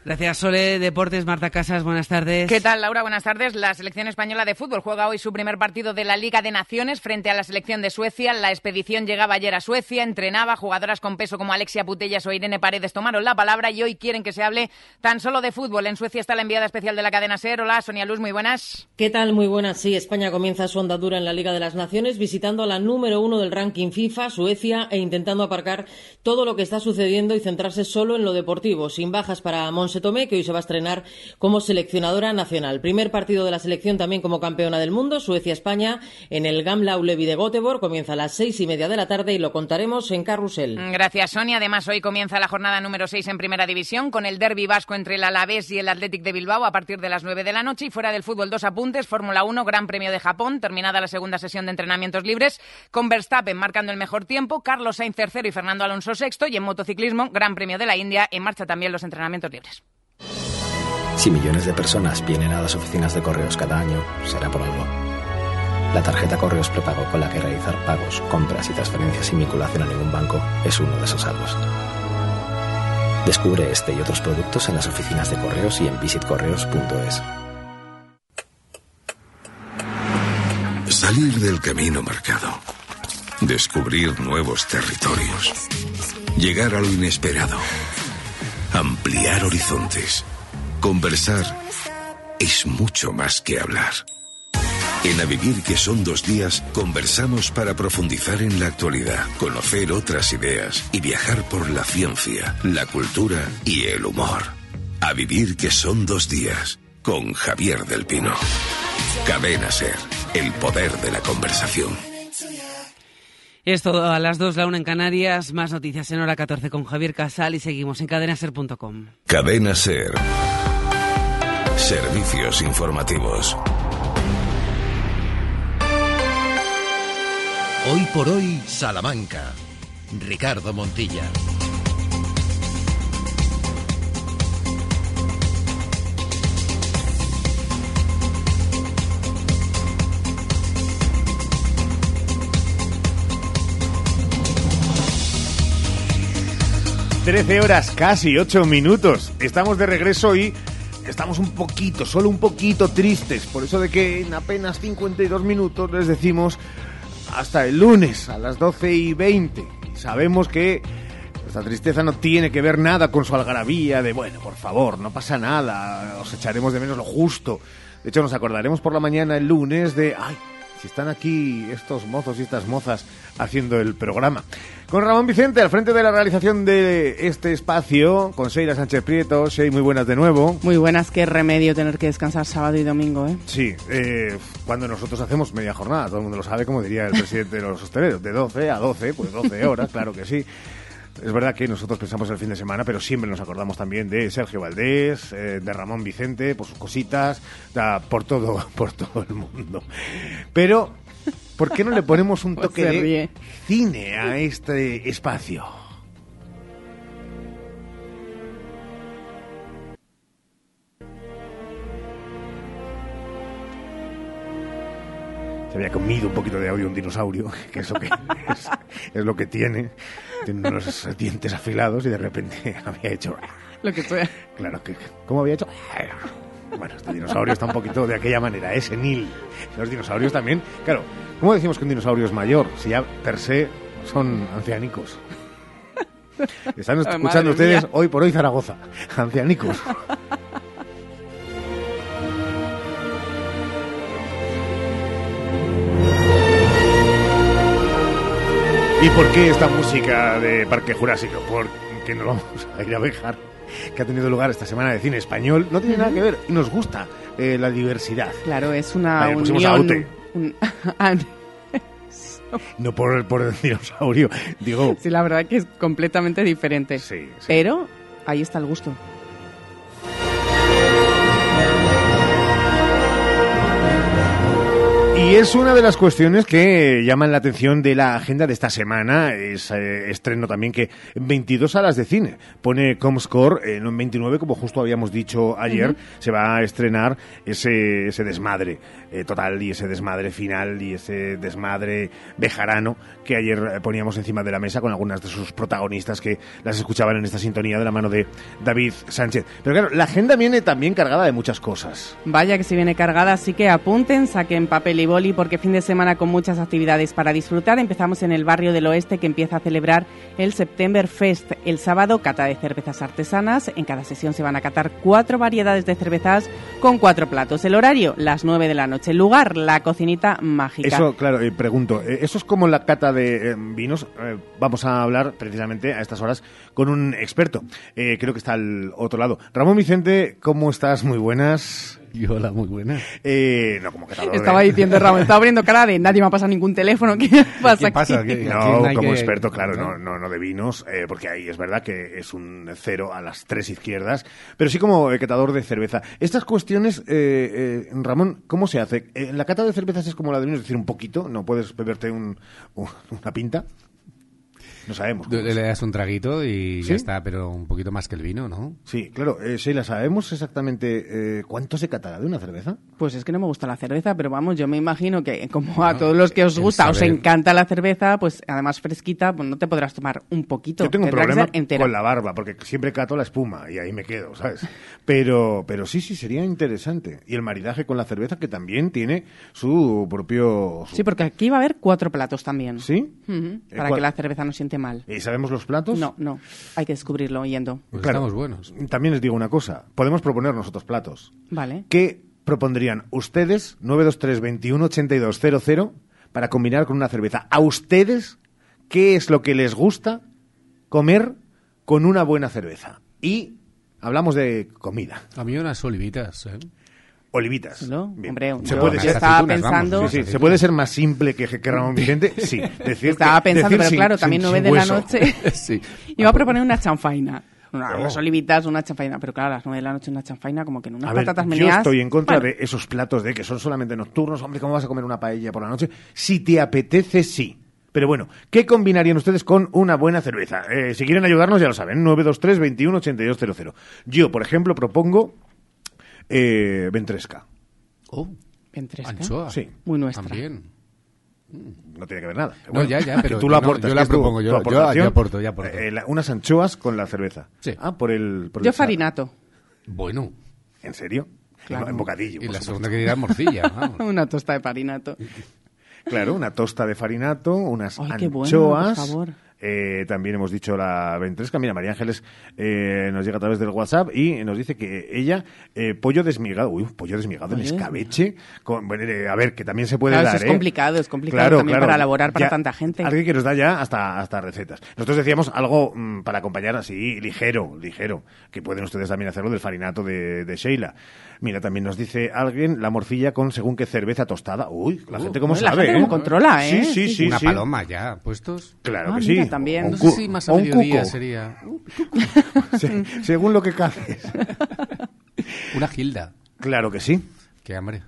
Gracias, Sole. Deportes, Marta Casas, buenas tardes. ¿Qué tal, Laura? Buenas tardes. La selección española de fútbol juega hoy su primer partido de la Liga de Naciones frente a la selección de Suecia. La expedición llegaba ayer a Suecia, entrenaba. Jugadoras con peso como Alexia Putellas o Irene Paredes tomaron la palabra y hoy quieren que se hable tan solo de fútbol. En Suecia está la enviada especial de la cadena SER. Hola, Sonia Luz, muy buenas. ¿Qué tal? Muy buenas. Sí, España comienza su andadura en la Liga de las Naciones visitando a la número uno del ranking FIFA, Suecia, e intentando aparcar todo lo que está sucediendo y centrarse solo en lo deportivo, sin bajas para Monse Tomé, que hoy se va a estrenar como seleccionadora nacional. Primer partido de la selección también como campeona del mundo, Suecia-España, en el Gamla Ulevi de Göteborg. Comienza a las seis y media de la tarde y lo contaremos en Carrusel. Gracias, Sonia. Además, hoy comienza la jornada número seis en Primera División con el derby vasco entre el Alavés y el Athletic de Bilbao a partir de las nueve de la noche. Y fuera del fútbol, dos apuntes. Fórmula 1, Gran Premio de Japón, terminada la segunda sesión de entrenamientos libres, con Verstappen marcando el mejor tiempo, Carlos Sainz tercero y Fernando Alonso sexto. Y en motociclismo, Gran Premio de la India, en marcha también los entrenamientos libres. Si millones de personas vienen a las oficinas de correos cada año, será por algo. La tarjeta Correos Prepago con la que realizar pagos, compras y transferencias sin vinculación a ningún banco es uno de esos algo. Descubre este y otros productos en las oficinas de correos y en visitcorreos.es. Salir del camino marcado. Descubrir nuevos territorios. Llegar a lo inesperado. Ampliar horizontes. Conversar es mucho más que hablar. En A Vivir que son dos días, conversamos para profundizar en la actualidad, conocer otras ideas y viajar por la ciencia, la cultura y el humor. A Vivir que son dos días, con Javier del Pino. Cadena Ser, el poder de la conversación. Esto a las 2, la 1 en Canarias, más noticias en hora 14 con Javier Casal y seguimos en cadenaser.com. Cadena Ser. Servicios informativos. Hoy por hoy, Salamanca. Ricardo Montilla. Trece horas, casi ocho minutos. Estamos de regreso y estamos un poquito, solo un poquito tristes. Por eso de que en apenas 52 minutos les decimos hasta el lunes a las 12 y 20. Sabemos que esta tristeza no tiene que ver nada con su algarabía de, bueno, por favor, no pasa nada, os echaremos de menos lo justo. De hecho, nos acordaremos por la mañana el lunes de, ay, si están aquí estos mozos y estas mozas haciendo el programa. Con Ramón Vicente al frente de la realización de este espacio, con Sheila Sánchez Prieto. Shey, muy buenas de nuevo. Muy buenas, qué remedio tener que descansar sábado y domingo, ¿eh? Sí, eh, cuando nosotros hacemos media jornada, todo el mundo lo sabe, como diría el presidente de los hosteleros, de 12 a 12, pues 12 horas, claro que sí. Es verdad que nosotros pensamos el fin de semana, pero siempre nos acordamos también de Sergio Valdés, eh, de Ramón Vicente, por sus cositas, da, por todo, por todo el mundo. Pero, ¿por qué no le ponemos un toque de cine a este espacio? Se había comido un poquito de audio un dinosaurio, que eso que es, es lo que tiene. Tiene unos dientes afilados y de repente había hecho... Lo que sea. Claro que... ¿Cómo había hecho? Bueno, este dinosaurio está un poquito de aquella manera, es senil. Los dinosaurios también... Claro, ¿cómo decimos que un dinosaurio es mayor? Si ya per se son ancianicos. Están escuchando ustedes mía. hoy por hoy Zaragoza. Ancianicos. ¿Y por qué esta música de Parque Jurásico? Porque nos vamos a ir a dejar que ha tenido lugar esta semana de cine español. No tiene nada que ver y nos gusta eh, la diversidad. Claro, es una Vale, pusimos a unión. Aute. un- Ah, No por, por el dinosaurio, digo. sí, la verdad que es completamente diferente. Sí, sí. Pero ahí está el gusto. Y es una de las cuestiones que llaman la atención de la agenda de esta semana. Es eh, estreno también que en 22 salas de cine pone Comscore, en 29, como justo habíamos dicho ayer, Ujú. se va a estrenar ese, ese desmadre eh, total y ese desmadre final y ese desmadre bejarano que ayer eh, poníamos encima de la mesa con algunas de sus protagonistas que las escuchaban en esta sintonía de la mano de David Sánchez. Pero claro, la agenda viene también cargada de muchas cosas. Vaya que si viene cargada, así que apunten, saquen papel y boli porque fin de semana con muchas actividades para disfrutar. Empezamos en el barrio del oeste que empieza a celebrar el September Fest. El sábado, cata de cervezas artesanas. En cada sesión se van a catar cuatro variedades de cervezas con cuatro platos. El horario, las nueve de la noche. El lugar, la cocinita mágica. Eso, claro, pregunto, eh, ¿eso es como la cata de eh, vinos? Eh, vamos a hablar precisamente a estas horas con un experto. Creo que está al otro lado. Ramón Vicente, ¿cómo estás? Muy buenas. Y hola, muy buenas. Eh, no, como de- Estaba diciendo Ramón, estaba abriendo cara de nadie me ha pasado ningún teléfono. ¿Qué pasa, aquí? No, como experto, claro, no, no, no de vinos, eh, porque ahí es verdad que es un cero a las tres izquierdas, pero sí como eh, catador de cerveza. Estas cuestiones, eh, eh, Ramón, ¿cómo se hace? Eh, ¿La cata de cervezas es como la de vinos, es decir, un poquito? ¿No puedes beberte un, un- una pinta? No sabemos. Le, le das un traguito y ¿Sí? ya está, pero un poquito más que el vino, ¿no? Sí, claro. Eh, Sheila, ¿sabemos exactamente eh, cuánto se catará de una cerveza? Pues es que no me gusta la cerveza, pero vamos, yo me imagino que como a todos los que os el gusta, os encanta la cerveza, pues además fresquita, pues no te podrás tomar un poquito. Yo tengo un problema con la barba, porque siempre cato la espuma y ahí me quedo, ¿sabes? Pero, pero sí, sí, sería interesante. Y el maridaje con la cerveza, que también tiene su propio... su- Sí, porque aquí va a haber cuatro platos también. ¿Sí? Eh, para que la cerveza no siente mal. ¿Y sabemos los platos? No, no. Hay que descubrirlo yendo. Claro. También les digo una cosa. Podemos proponer nosotros platos. Vale. ¿Qué propondrían ustedes, 923 21 82 00, para combinar con una cerveza? ¿A ustedes qué es lo que les gusta comer con una buena cerveza? Y hablamos de comida. A mí unas olivitas, ¿eh? Olivitas. ¿No? Bien. Hombre, Se yo puede ser- estaba pensando... Sí, sí, ¿Se puede ser más simple que, que Ramón Vicente? Sí. Decir Estaba que- pensando, decir pero sin- claro, sin- también nueve de la noche. sí. Iba a proponer una chanfaina. Una- Oh. Unas olivitas, una chanfaina. Pero claro, a las nueve de la noche una chanfaina, como que en unas A ver, patatas yo estoy en contra Bueno, de esos platos de que son solamente nocturnos. Hombre, ¿cómo vas a comer una paella por la noche? Si te apetece, sí. Pero bueno, ¿qué combinarían ustedes con una buena cerveza? Eh, si quieren ayudarnos, ya lo saben, 923 21 8200. Yo, por ejemplo, propongo eh, ventresca. Oh, ¿Ventresca? anchoa. Sí. Muy nuestra. También. No tiene que ver nada. No, ya, ya, pero tú no, aportas. yo la propongo, yo- yo- yo aporto, yo aporto. Eh, la- unas anchoas con la cerveza. Sí. Ah, por el... por el Yo sal. farinato. Bueno. ¿En serio? Claro. En bocadillo. Y la supuesto. segunda que dirá morcilla. vamos. una tosta de farinato. Claro, una tosta de farinato, unas Ay, qué bueno, anchoas. por favor. Eh, también hemos dicho la ventresca. Mira, María Ángeles eh, nos llega a través del WhatsApp y nos dice que ella, eh, pollo desmigado, uy, pollo desmigado en escabeche. Con, bueno, eh, a ver, que también se puede Claro, dar. eso es ¿eh? complicado, es complicado Claro, también claro. para elaborar para Ya, tanta gente. Alguien que nos da ya hasta, hasta recetas. Nosotros decíamos algo mm, para acompañar así, ligero, ligero, que pueden ustedes también hacerlo del farinato de, de Sheila. Mira, también nos dice alguien la morcilla con según qué cerveza tostada. Uy, la gente como Uh, la sabe, gente ¿eh? cómo controla, ¿eh? Sí, sí, sí. Una sí. paloma ya, puestos. Claro Ah, que mira, sí. También. No sé si más a mediodía cuco. sería Se- según lo que caces. una gilda. Claro que sí. Qué hambre.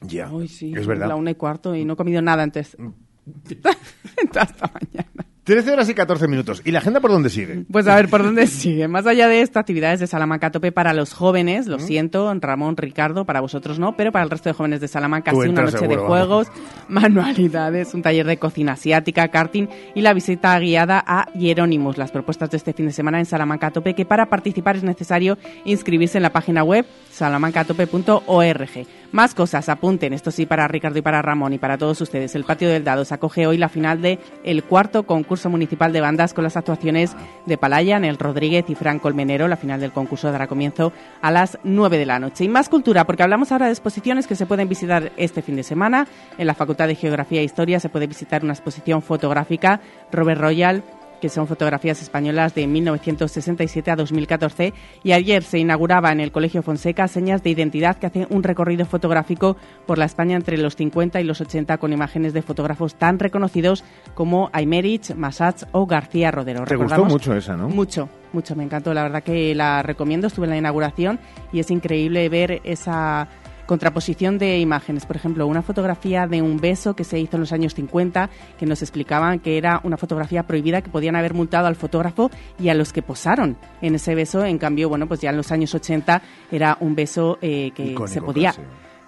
Ya. Uy, sí, es verdad. La una y cuarto y no he comido nada antes. Hasta mañana. 13 horas y 14 minutos. ¿Y la agenda por dónde sigue? Pues a ver, ¿por dónde sigue? Más allá de esto, actividades de Salamanca a tope para los jóvenes. Lo siento, Ramón, Ricardo, para vosotros no, pero para el resto de jóvenes de Salamanca Tú sí una noche de juegos, manualidades, un taller de cocina asiática, karting y la visita guiada a Hieronymus. Las propuestas de este fin de semana en Salamanca a tope, que para participar es necesario inscribirse en la página web salamancatope.org. Más cosas, apunten, esto sí para Ricardo y para Ramón y para todos ustedes. El Patio del Dado se acoge hoy la final de el cuarto concurso municipal de bandas con las actuaciones de Palaya, Nel Rodríguez y Fran Colmenero. La final del concurso dará comienzo a las 9 de la noche. Y más cultura, porque hablamos ahora de exposiciones que se pueden visitar este fin de semana. En la Facultad de Geografía e Historia se puede visitar una exposición fotográfica Robert Royal que son fotografías españolas de 1967 a 2014 y ayer se inauguraba en el Colegio Fonseca Señas de Identidad que hace un recorrido fotográfico por la España entre los 50 y los 80 con imágenes de fotógrafos tan reconocidos como Aymerich, Massach o García Rodero. Te gustó mucho esa, ¿no? Mucho, mucho, me encantó. La verdad que la recomiendo. Estuve en la inauguración y es increíble ver esa contraposición de imágenes. Por ejemplo, una fotografía de un beso que se hizo en los años 50, que nos explicaban que era una fotografía prohibida, que podían haber multado al fotógrafo y a los que posaron en ese beso. En cambio, bueno, pues ya en los años 80 era un beso eh, que se podía...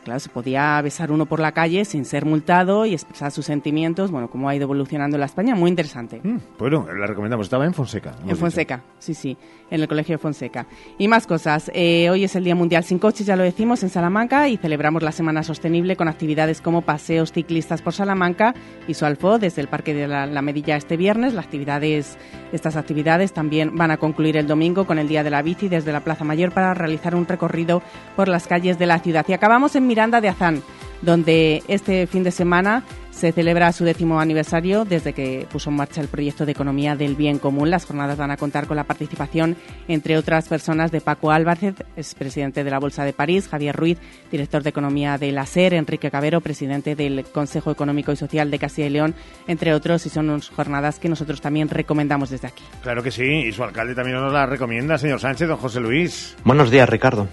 Claro, se podía besar uno por la calle sin ser multado y expresar sus sentimientos, bueno, cómo ha ido evolucionando la España, muy interesante. Mm, bueno, la recomendamos, estaba en Fonseca. En Fonseca, sí, sí, en el Colegio de Fonseca. Y más cosas, eh, hoy es el Día Mundial sin Coches, ya lo decimos, en Salamanca y celebramos la Semana Sostenible con actividades como paseos ciclistas por Salamanca y su alfo desde el Parque de la, la Medilla este viernes. Las actividades, estas actividades también van a concluir el domingo con el Día de la Bici desde la Plaza Mayor para realizar un recorrido por las calles de la ciudad. Y acabamos en Miranda de Azán, donde este fin de semana se celebra su décimo aniversario desde que puso en marcha el proyecto de economía del bien común. Las jornadas van a contar con la participación, entre otras personas, de Paco Álvarez, expresidente de la Bolsa de París, Javier Ruiz, director de economía de la SER, Enrique Cabero, presidente del Consejo Económico y Social de Castilla y León, entre otros, y son unas jornadas que nosotros también recomendamos desde aquí. Claro que sí, y su alcalde también nos la recomienda, señor Sánchez, don José Luis. Buenos días, Ricardo.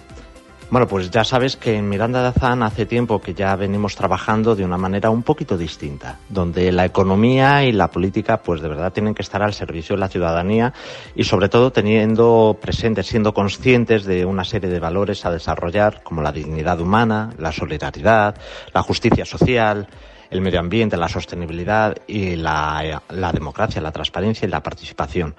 Bueno, pues ya sabes que en Miranda de Azán hace tiempo que ya venimos trabajando de una manera un poquito distinta, donde la economía y la política pues de verdad tienen que estar al servicio de la ciudadanía y sobre todo teniendo presentes, siendo conscientes de una serie de valores a desarrollar como la dignidad humana, la solidaridad, la justicia social, el medio ambiente, la sostenibilidad y la, la democracia, la transparencia y la participación.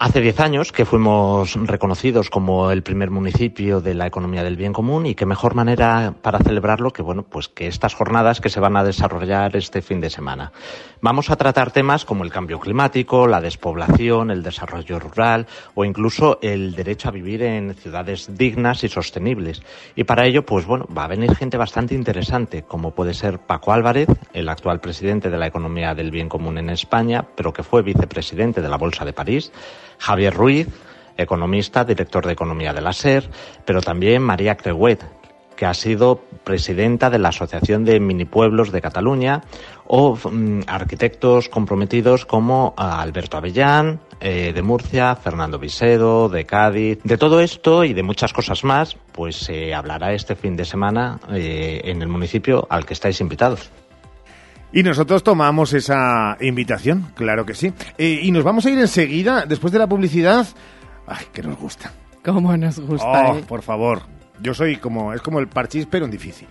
Hace diez años que fuimos reconocidos como el primer municipio de la economía del bien común y qué mejor manera para celebrarlo que bueno, pues que estas jornadas que se van a desarrollar este fin de semana. Vamos a tratar temas como el cambio climático, la despoblación, el desarrollo rural o incluso el derecho a vivir en ciudades dignas y sostenibles. Y para ello, pues bueno, va a venir gente bastante interesante, como puede ser Paco Álvarez, el actual presidente de la economía del bien común en España, pero que fue vicepresidente de la Bolsa de París, Javier Ruiz, economista, director de economía de la SER, pero también María Creuet, que ha sido presidenta de la Asociación de Minipueblos de Cataluña, o mm, arquitectos comprometidos como Alberto Avellán, eh, de Murcia, Fernando Visedo, de Cádiz. De todo esto y de muchas cosas más, pues se hablará este fin de semana eh, en el municipio al que estáis invitados. Y nosotros tomamos esa invitación, claro que sí. Eh, y nos vamos a ir enseguida, después de la publicidad. Ay, que nos gusta. ¿Cómo nos gusta? Oh, eh? por favor. Yo soy como, es como el parchís, pero en difícil.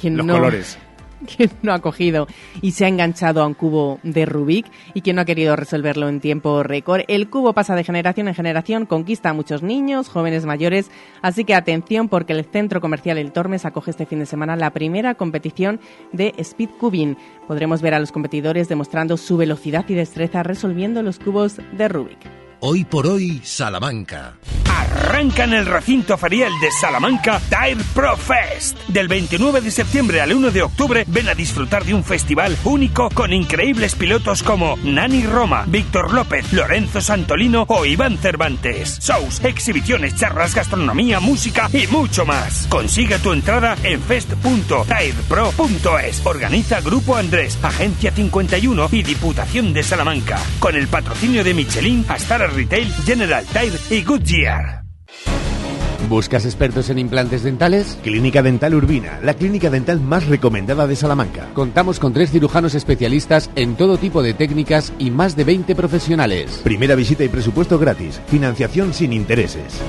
¿Quién Los no? colores. quien no ha cogido y se ha enganchado a un cubo de Rubik y quien no ha querido resolverlo en tiempo récord. El cubo pasa de generación en generación, conquista a muchos niños, jóvenes, mayores, así que atención porque el Centro Comercial El Tormes acoge este fin de semana la primera competición de Speed Cubing. Podremos ver a los competidores demostrando su velocidad y destreza resolviendo los cubos de Rubik. Hoy por hoy, Salamanca. Arranca en el recinto ferial de Salamanca Tire Pro Fest. Del 29 de septiembre al 1 de octubre ven a disfrutar de un festival único con increíbles pilotos como Nani Roma, Víctor López, Lorenzo Santolino o Iván Cervantes. Shows, exhibiciones, charlas, gastronomía, música y mucho más. Consigue tu entrada en fest.tirepro.es. Organiza Grupo Andrés, Agencia 51 y Diputación de Salamanca. Con el patrocinio de Michelin, Astara Retail, General Tire y Goodyear. ¿Buscas expertos en implantes dentales? Clínica Dental Urbina, la clínica dental más recomendada de Salamanca. Contamos con tres cirujanos especialistas en todo tipo de técnicas y más de 20 profesionales. Primera visita y presupuesto gratis. Financiación sin intereses.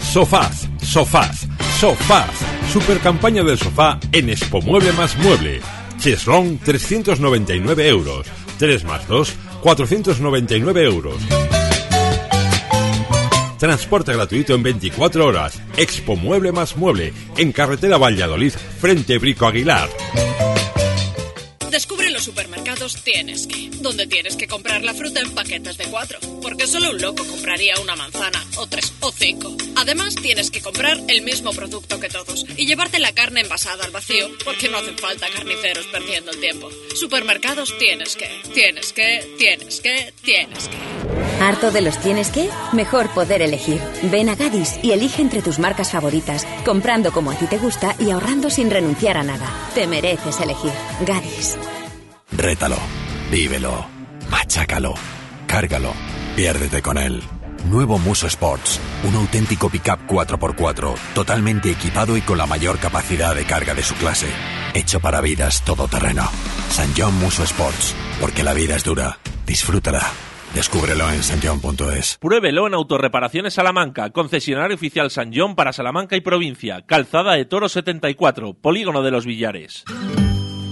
Sofaz, Sofaz, Sofaz. Super campaña del sofá en Expo Mueble más Mueble. Cheslong 399 euros. 3 más 2, 499 euros. Transporte gratuito en 24 horas. Expo Mueble más Mueble. En carretera Valladolid, frente Brico Aguilar. Supermercados Tienes que, donde tienes que comprar la fruta en paquetes de cuatro, porque solo un loco compraría una manzana, o tres, o cinco. Además, tienes que comprar el mismo producto que todos y llevarte la carne envasada al vacío, porque no hacen falta carniceros perdiendo el tiempo. Supermercados Tienes que, tienes que, tienes que, tienes que. ¿Harto de los tienes que? Mejor poder elegir. Ven a Gadis y elige entre tus marcas favoritas, comprando como a ti te gusta y ahorrando sin renunciar a nada. Te mereces elegir. Gadis. Rétalo, vívelo, machácalo, cárgalo, piérdete con él. Nuevo Muso Sports, un auténtico pickup 4x4, totalmente equipado y con la mayor capacidad de carga de su clase. Hecho para vidas todoterreno. San John Muso Sports, porque la vida es dura. Disfrútala. Descúbrelo en sanjon.es. Pruébelo en Autorreparaciones Salamanca, concesionario oficial San John para Salamanca y provincia. Calzada de Toro 74, Polígono de los Villares.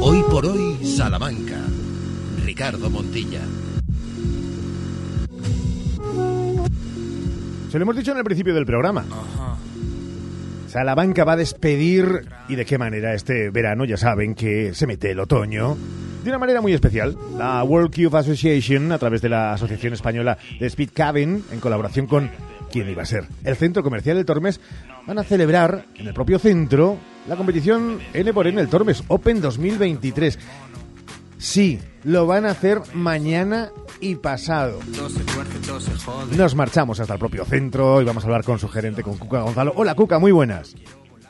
Hoy por hoy, Salamanca. Ricardo Montilla. Se lo hemos dicho en el principio del programa. Salamanca va a despedir, y de qué manera este verano, ya saben que se mete el otoño, de una manera muy especial. La World Cube Association, a través de la Asociación Española de Speed Cabin, en colaboración con quién iba a ser, el Centro Comercial de Tormes, van a celebrar en el propio centro la competición N por N el Tormes Open 2023. Sí, lo van a hacer mañana y pasado. Nos marchamos hasta el propio centro y vamos a hablar con su gerente, con Cuca Gonzalo. Hola Cuca, muy buenas.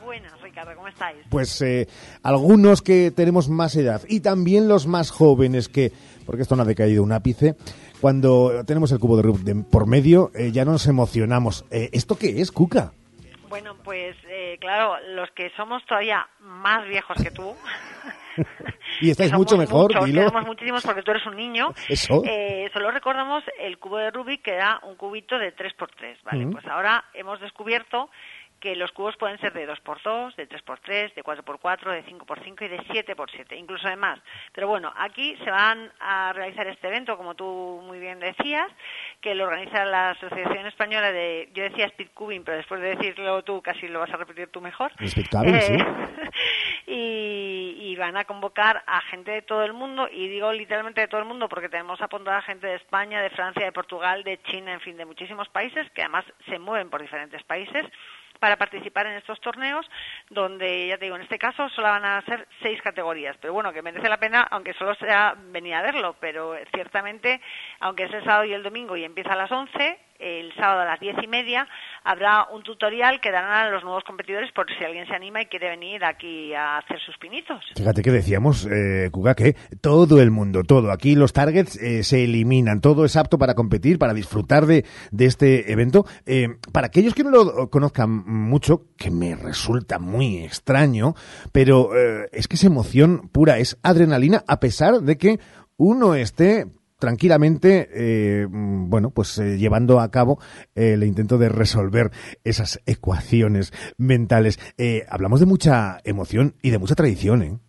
Buenas, Ricardo, ¿cómo estáis? Pues eh, algunos que tenemos más edad y también los más jóvenes que, porque esto no ha decaído un ápice, cuando tenemos el cubo de Rubik por medio eh, ya nos emocionamos. Eh, ¿Esto qué es, Cuca? Bueno, pues claro, los que somos todavía más viejos que tú. Y estáis mucho mejor, muchos, dilo. somos muchísimos porque tú eres un niño. Eso. Eh, solo recordamos el cubo de Rubik que era un cubito de 3x3, ¿vale? Mm. Pues ahora hemos descubierto que los cubos pueden ser de 2x2, de 3x3, de 4x4, de 5x5 y de 7x7, incluso de más. Pero bueno, aquí se van a realizar este evento, como tú muy bien decías, que lo organiza la Asociación Española de, yo decía Speed Cubing, pero después de decirlo tú casi lo vas a repetir tú mejor. Cabin, Eh, sí. y, y van a convocar a gente de todo el mundo, y digo literalmente de todo el mundo porque tenemos apuntada gente de España, de Francia, de Portugal, de China, en fin, de muchísimos países, que además se mueven por diferentes países para participar en estos torneos, donde, ya te digo, en este caso solo van a ser seis categorías, pero bueno, que merece la pena, aunque solo sea venir a verlo, pero ciertamente, aunque es el sábado y el domingo y empieza a las 11, el sábado a las diez y media habrá un tutorial que darán a los nuevos competidores por si alguien se anima y quiere venir aquí a hacer sus pinitos. Fíjate que decíamos, eh, Cuca, que todo el mundo, todo, aquí los targets eh, se eliminan, todo es apto para competir, para disfrutar de, de este evento. Eh, para aquellos que no lo conozcan mucho, que me resulta muy extraño, pero eh, es que es emoción pura, es adrenalina, a pesar de que uno esté tranquilamente, eh, mm, bueno, pues eh, llevando a cabo eh, el intento de resolver esas ecuaciones mentales. Eh, hablamos de mucha emoción y de mucha tradición, ¿eh?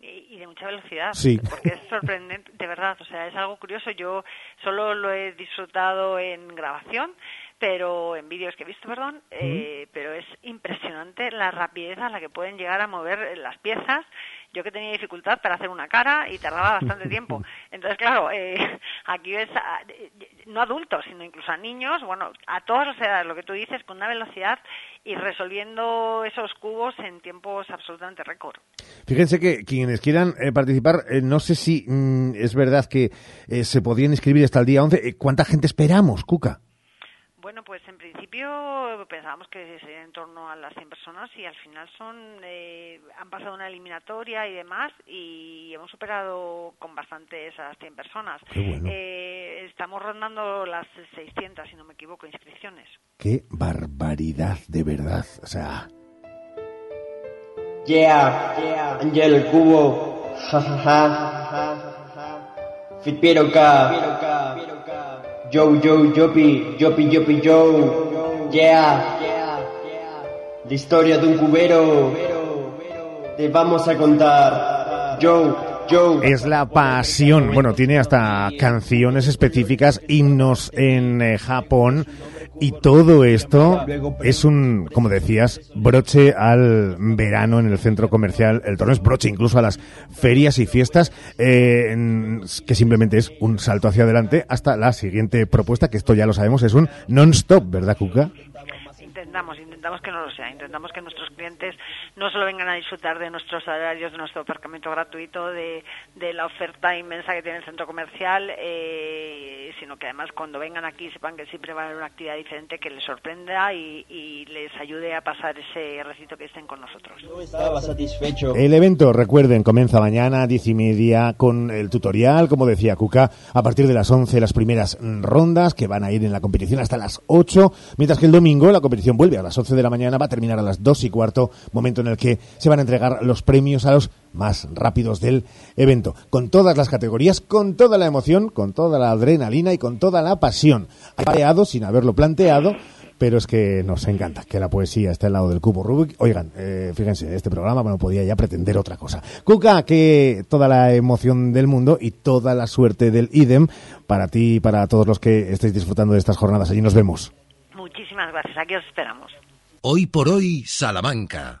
y, y de mucha velocidad. Sí. Porque es sorprendente, de verdad. O sea, es algo curioso. Yo solo lo he disfrutado en grabación, pero en vídeos que he visto, perdón. eh, pero es impresionante la rapidez a la que pueden llegar a mover las piezas. Yo que tenía dificultad para hacer una cara y tardaba bastante tiempo. Entonces, claro, eh, aquí ves a- no adultos, sino incluso a niños, bueno, a todas las edades, lo que tú dices, con una velocidad y resolviendo esos cubos en tiempos absolutamente récord. Fíjense que quienes quieran eh, participar, eh, no sé si mm, es verdad que eh, se podían inscribir hasta el día 11. Eh, ¿Cuánta gente esperamos, Cuca? Bueno, principio pensábamos que sería en torno a las 100 personas y al final son eh, han pasado una eliminatoria y demás y hemos superado con bastante esas 100 personas. Eh, estamos rondando las 600, si no me equivoco, inscripciones. Qué barbaridad, de verdad. O sea, Yeah, Angel el cubo, jajaja. Fitpiero K, Joe Joe Jopi, Jopi Jopi Joe, yeah. La historia de un cubero, te vamos a contar. Joe, Joe. Es la pasión. Bueno, tiene hasta canciones específicas, himnos en eh, Japón. Y todo esto es un, como decías, broche al verano en el centro comercial. El torneo es broche incluso a las ferias y fiestas, eh, que simplemente es un salto hacia adelante hasta la siguiente propuesta, que esto ya lo sabemos, es un non-stop, ¿verdad, Cuca? Intentamos, intentamos que no lo sea. Intentamos que nuestros clientes no solo vengan a disfrutar de nuestros salarios, de nuestro aparcamiento gratuito, de, de la oferta inmensa que tiene el centro comercial, eh, sino que además cuando vengan aquí sepan que siempre va a haber una actividad diferente que les sorprenda y, y les ayude a pasar ese recito que estén con nosotros. Estaba satisfecho. El evento, recuerden, comienza mañana a diez y media con el tutorial, como decía Cuca, a partir de las 11 las primeras rondas que van a ir en la competición hasta las 8, mientras que el domingo la competición vuelve a las 11 de la mañana, va a terminar a las 2 y cuarto, momento en el que se van a entregar los premios a los más rápidos del evento, con todas las categorías, con toda la emoción, con toda la adrenalina y con toda la pasión. Ha creado sin haberlo planteado, pero es que nos encanta que la poesía esté al lado del cubo Rubik. Oigan, eh, fíjense, este programa no podía ya pretender otra cosa. Cuca, que toda la emoción del mundo y toda la suerte del IDEM para ti y para todos los que estéis disfrutando de estas jornadas. Allí nos vemos. Muchísimas gracias. Aquí os esperamos. Hoy por hoy, Salamanca.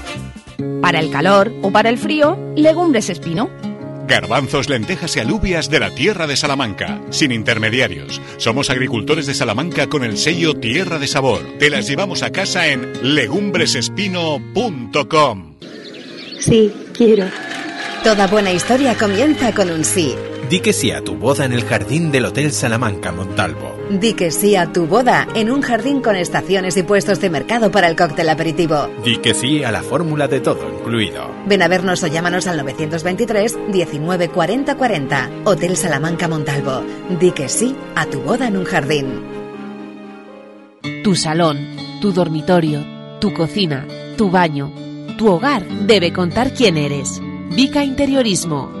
Para el calor o para el frío, legumbres espino. Garbanzos, lentejas y alubias de la tierra de Salamanca, sin intermediarios. Somos agricultores de Salamanca con el sello Tierra de Sabor. Te las llevamos a casa en legumbresespino.com. Sí, quiero. Toda buena historia comienza con un sí. Di que sí a tu boda en el jardín del Hotel Salamanca Montalvo. Di que sí a tu boda en un jardín con estaciones y puestos de mercado para el cóctel aperitivo. Di que sí a la fórmula de todo incluido. Ven a vernos o llámanos al 923 19 40 40. Hotel Salamanca Montalvo. Di que sí a tu boda en un jardín. Tu salón, tu dormitorio, tu cocina, tu baño, tu hogar debe contar quién eres. Vica Interiorismo.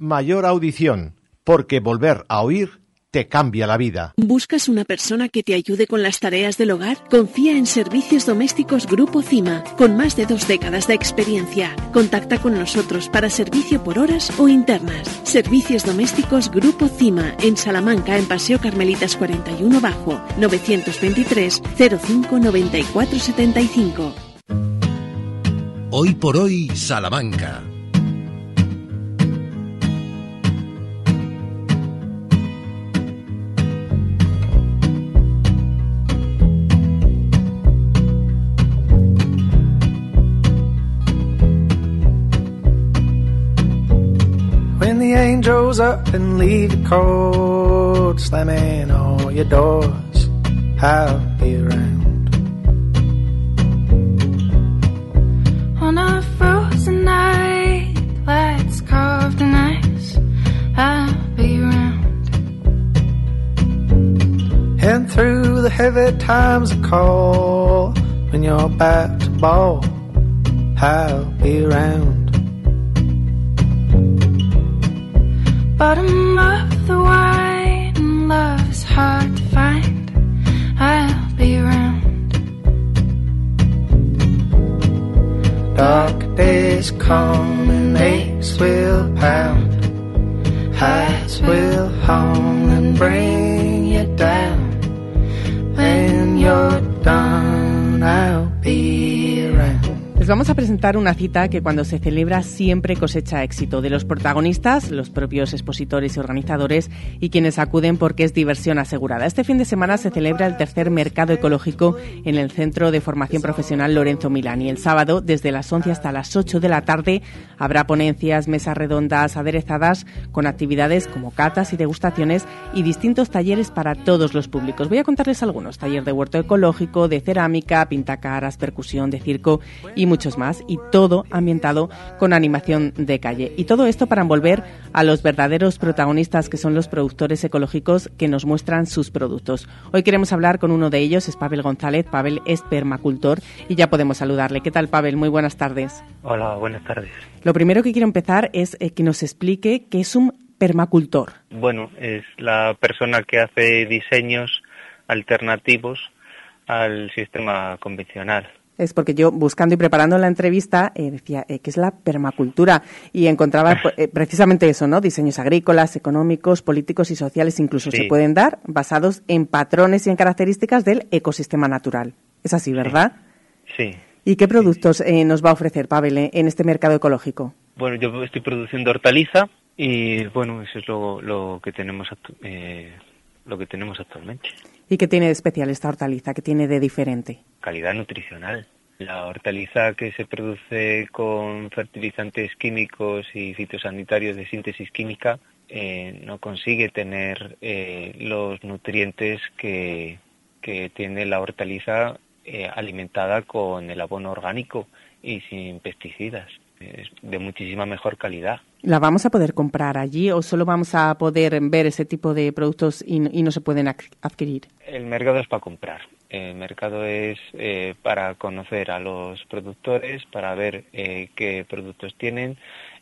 Mayor audición, porque volver a oír te cambia la vida. ¿Buscas una persona que te ayude con las tareas del hogar? Confía en Servicios Domésticos Grupo CIMA, con más de dos décadas de experiencia. Contacta con nosotros para servicio por horas o internas. Servicios Domésticos Grupo CIMA, en Salamanca, en Paseo Carmelitas 41 Bajo, 923 05 94 75. Hoy por hoy, Salamanca. The angels up and leave you cold, slamming all your doors, I'll be around. On a frozen night, lights carved in ice, I'll be around. And through the heavy times of call, when you're back to ball, I'll be around. Bottom of the wine, love is hard to find, I'll be around. Dark days come and aches will pound. Heights will hum and bring vamos a presentar una cita que cuando se celebra siempre cosecha éxito de los protagonistas, los propios expositores y organizadores y quienes acuden porque es diversión asegurada. Este fin de semana se celebra el tercer mercado ecológico en el Centro de Formación Profesional Lorenzo Milán y el sábado desde las 11 hasta las 8 de la tarde habrá ponencias, mesas redondas aderezadas con actividades como catas y degustaciones y distintos talleres para todos los públicos. Voy a contarles algunos, taller de huerto ecológico, de cerámica, pintacaras, percusión, de circo y muchos más, y todo ambientado con animación de calle. Y todo esto para envolver a los verdaderos protagonistas que son los productores ecológicos que nos muestran sus productos. Hoy queremos hablar con uno de ellos, es Pavel González. Pavel es permacultor y ya podemos saludarle. ¿Qué tal, Pavel? Muy buenas tardes. Hola, buenas tardes. Lo primero que quiero empezar es eh, que nos explique qué es un permacultor. Bueno, es la persona que hace diseños alternativos al sistema convencional es porque yo buscando y preparando la entrevista eh, decía eh, que es la permacultura y encontraba pues, eh, precisamente eso, ¿no? Diseños agrícolas, económicos, políticos y sociales incluso se pueden dar basados en patrones y en características del ecosistema natural. Es así, ¿verdad? Sí. ¿Y qué productos nos va a ofrecer Pavel en este mercado ecológico? Bueno, yo estoy produciendo hortaliza y bueno, eso es lo, lo que tenemos lo que tenemos actualmente. ¿Y qué tiene de especial esta hortaliza? ¿Qué tiene de diferente? Calidad nutricional. La hortaliza que se produce con fertilizantes químicos y fitosanitarios de síntesis química eh, no consigue tener eh, los nutrientes que, tiene la hortaliza eh, alimentada con el abono orgánico y sin pesticidas. De muchísima mejor calidad. ¿La vamos a poder comprar allí o solo vamos a poder ver ese tipo de productos y, no se pueden adquirir? El mercado es para comprar. El mercado es eh, para conocer a los productores, para ver eh, qué productos tienen,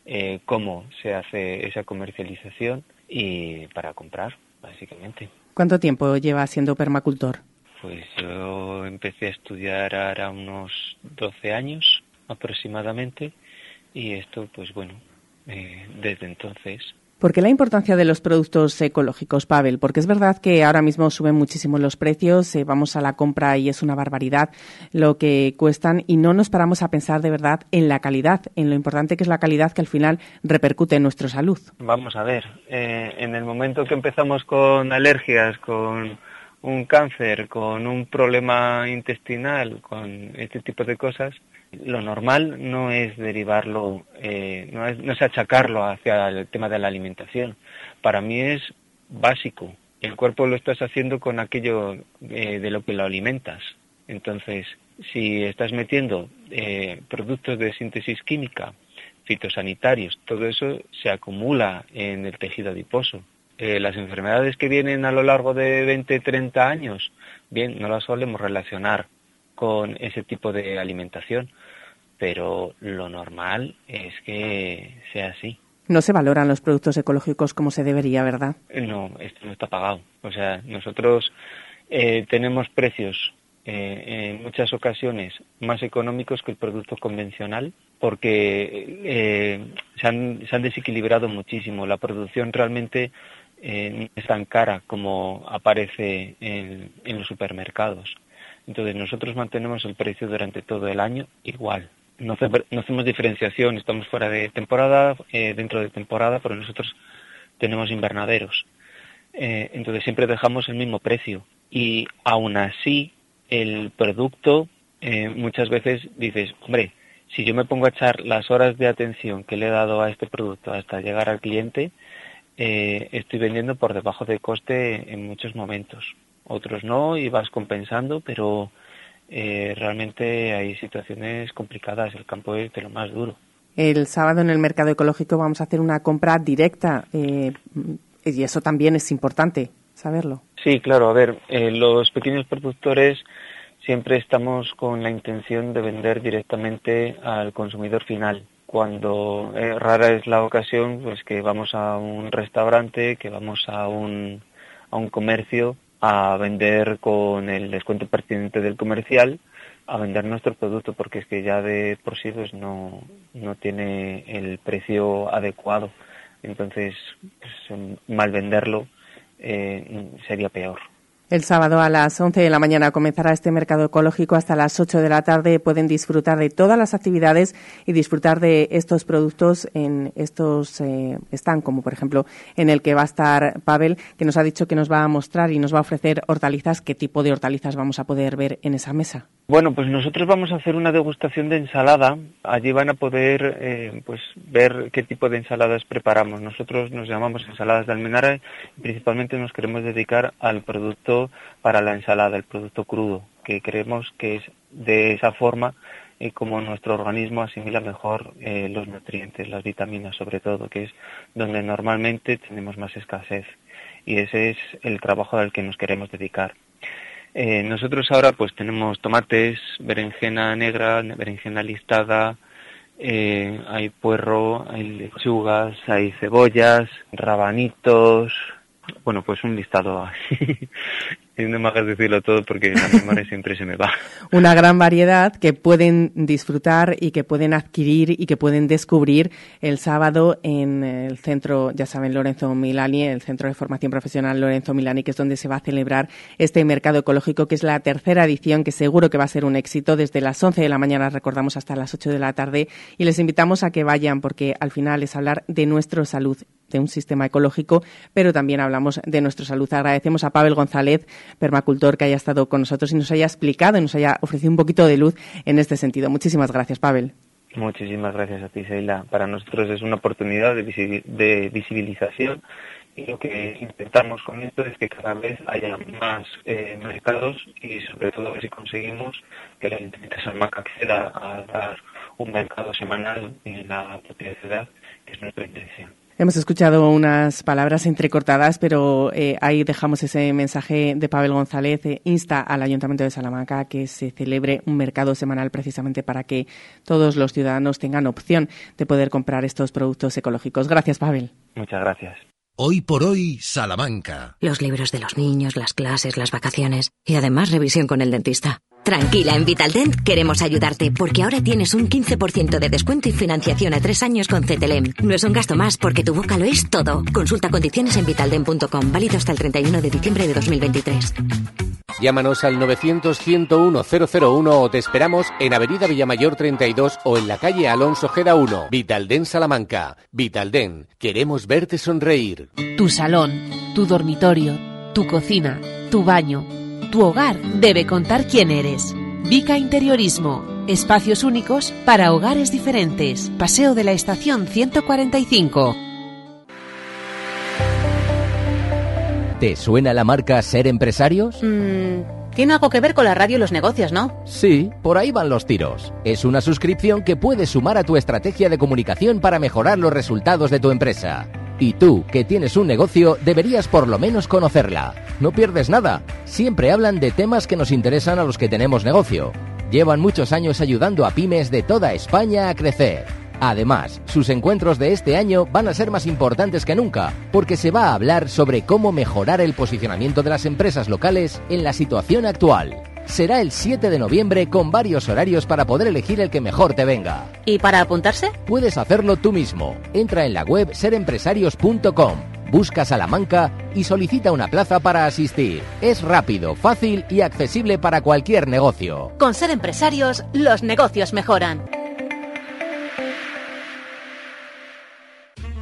eh, cómo se hace esa comercialización y para comprar, básicamente. ¿Cuánto tiempo lleva siendo permacultor? Pues yo empecé a estudiar ahora unos 12 años aproximadamente y esto, pues bueno, eh, desde entonces. ¿Por qué la importancia de los productos ecológicos, Pavel? Porque es verdad que ahora mismo suben muchísimo los precios, eh, vamos a la compra y es una barbaridad lo que cuestan y no nos paramos a pensar de verdad en la calidad, en lo importante que es la calidad que al final repercute en nuestra salud. Vamos a ver, eh, en el momento que empezamos con alergias, con un cáncer, con un problema intestinal, con este tipo de cosas, lo normal no es derivarlo, eh, no, es, achacarlo hacia el tema de la alimentación. Para mí es básico. El cuerpo lo estás haciendo con aquello eh, de lo que lo alimentas. Entonces, si estás metiendo eh, productos de síntesis química, fitosanitarios, todo eso se acumula en el tejido adiposo. Las enfermedades que vienen a lo largo de 20, 30 años, bien, no las solemos relacionar con ese tipo de alimentación, pero lo normal es que sea así. No se valoran los productos ecológicos como se debería, ¿verdad? No, esto no está pagado. O sea, nosotros eh, tenemos precios eh, en muchas ocasiones más económicos que el producto convencional porque eh, se, han, se, han, desequilibrado muchísimo. La producción realmente no es tan cara como aparece en, en los supermercados. Entonces nosotros mantenemos el precio durante todo el año igual. No, hacemos diferenciación, estamos fuera de temporada, eh, dentro de temporada, pero nosotros tenemos invernaderos. Eh, entonces siempre dejamos el mismo precio. Y aún así, el producto, eh, muchas veces dices, hombre, si yo me pongo a echar las horas de atención que le he dado a este producto hasta llegar al cliente, estoy vendiendo por debajo de coste en muchos momentos otros no y vas compensando, pero eh, realmente hay situaciones complicadas, el campo es de lo más duro. El sábado en el mercado ecológico vamos a hacer una compra directa eh, y eso también es importante saberlo. Sí, claro, a ver, eh, los pequeños productores siempre estamos con la intención de vender directamente al consumidor final. Cuando rara es la ocasión, pues que vamos a un restaurante, que vamos a un, a un comercio a vender con el descuento pertinente del comercial, a vender nuestro producto, porque es que ya de por sí pues no, no tiene el precio adecuado. Entonces, pues, mal venderlo eh, sería peor. El sábado a las 11 de la mañana comenzará este mercado ecológico. Hasta las 8 de la tarde pueden disfrutar de todas las actividades y disfrutar de estos productos en estos eh, como por ejemplo en el que va a estar Pavel, que nos ha dicho que nos va a mostrar y nos va a ofrecer hortalizas. ¿Qué tipo de hortalizas vamos a poder ver en esa mesa? Bueno, pues nosotros vamos a hacer una degustación de ensalada. Allí van a poder eh, pues ver qué tipo de ensaladas preparamos. Nosotros nos llamamos ensaladas de almenara y principalmente nos queremos dedicar al producto para la ensalada, el producto crudo, que creemos que es de esa forma y como nuestro organismo asimila mejor eh, los nutrientes, las vitaminas sobre todo, que es donde normalmente tenemos más escasez. Y ese es el trabajo al que nos queremos dedicar. Eh, nosotros ahora pues tenemos tomates, berenjena negra, berenjena listada, eh, hay puerro, hay lechugas, hay cebollas, rabanitos, bueno, pues un listado así. no me decirlo todo porque la memoria siempre se me va. Una gran variedad que pueden disfrutar y que pueden adquirir y que pueden descubrir el sábado en el centro, ya saben, Lorenzo Milani, el centro de formación profesional Lorenzo Milani, que es donde se va a celebrar este mercado ecológico, que es la tercera edición, que seguro que va a ser un éxito desde las 11 de la mañana, recordamos, hasta las 8 de la tarde. Y les invitamos a que vayan porque al final es hablar de nuestra salud de un sistema ecológico, pero también hablamos de nuestra salud. Agradecemos a Pavel González, permacultor, que haya estado con nosotros y nos haya explicado y nos haya ofrecido un poquito de luz en este sentido. Muchísimas gracias, Pavel. Muchísimas gracias a ti, Seila. Para nosotros es una oportunidad de, visibilización y lo que intentamos con esto es que cada vez haya más eh, mercados y sobre todo si conseguimos que la Internet Salmaca acceda a dar un mercado semanal en la propia ciudad, que es nuestra intención. Hemos escuchado unas palabras entrecortadas, pero eh, ahí dejamos ese mensaje de Pavel González. Eh, insta al Ayuntamiento de Salamanca que se celebre un mercado semanal precisamente para que todos los ciudadanos tengan opción de poder comprar estos productos ecológicos. Gracias, Pavel. Muchas gracias. Hoy por hoy, Salamanca. Los libros de los niños, las clases, las vacaciones y además revisión con el dentista. Tranquila, en Vitaldent queremos ayudarte porque ahora tienes un 15% de descuento y financiación a tres años con CTLM. No es un gasto más porque tu boca lo es todo. Consulta condiciones en vitaldent.com, válido hasta el 31 de diciembre de 2023. Llámanos al 900-101-001 o te esperamos en Avenida Villamayor 32 o en la calle Alonso Gera 1. Vitalden Salamanca. Vitalden, queremos verte sonreír. Tu salón, tu dormitorio, tu cocina, tu baño tu hogar debe contar quién eres. Vica Interiorismo. Espacios únicos para hogares diferentes. Paseo de la Estación 145. ¿Te suena la marca Ser Empresarios? Mm, tiene algo que ver con la radio y los negocios, ¿no? Sí, por ahí van los tiros. Es una suscripción que puedes sumar a tu estrategia de comunicación para mejorar los resultados de tu empresa. Y tú, que tienes un negocio, deberías por lo menos conocerla. No pierdes nada. Siempre hablan de temas que nos interesan a los que tenemos negocio. Llevan muchos años ayudando a pymes de toda España a crecer. Además, sus encuentros de este año van a ser más importantes que nunca, porque se va a hablar sobre cómo mejorar el posicionamiento de las empresas locales en la situación actual será el 7 de noviembre con varios horarios para poder elegir el que mejor te venga. ¿Y para apuntarse? Puedes hacerlo tú mismo. Entra en la web serempresarios.com, busca Salamanca y solicita una plaza para asistir. Es rápido, fácil y accesible para cualquier negocio. Con Ser Empresarios, los negocios mejoran.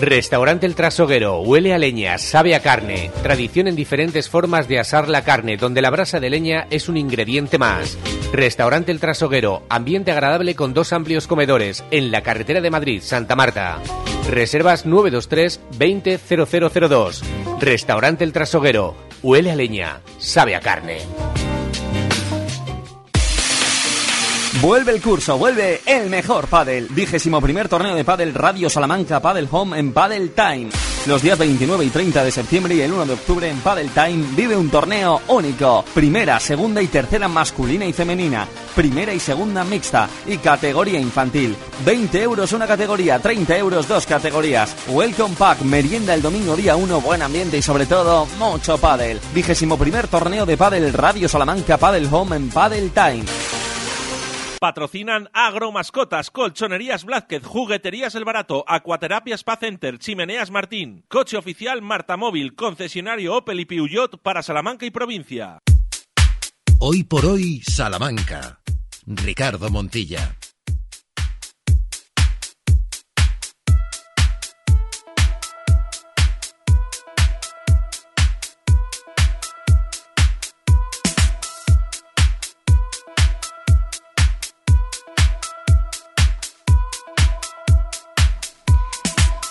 Restaurante El Trasoguero, huele a leña, sabe a carne. Tradición en diferentes formas de asar la carne, donde la brasa de leña es un ingrediente más. Restaurante El Trasoguero, ambiente agradable con dos amplios comedores, en la carretera de Madrid, Santa Marta. Reservas 923 200002. Restaurante El Trasoguero, huele a leña, sabe a carne. Vuelve el curso, vuelve el mejor pádel. Vigésimo primer torneo de pádel Radio Salamanca Padel Home en Padel Time. Los días 29 y 30 de septiembre y el 1 de octubre en Padel Time vive un torneo único. Primera, segunda y tercera masculina y femenina. Primera y segunda mixta. Y categoría infantil. 20 euros una categoría, 30 euros dos categorías. Welcome Pack, merienda el domingo día 1, buen ambiente y sobre todo mucho pádel. Vigésimo primer torneo de pádel Radio Salamanca Padel Home en Padel Time. Patrocinan Agromascotas, Colchonerías Blázquez, Jugueterías El Barato, Acuaterapia Spa Center, Chimeneas Martín, Coche Oficial Marta Móvil, Concesionario Opel y Peugeot para Salamanca y provincia. Hoy por hoy, Salamanca. Ricardo Montilla.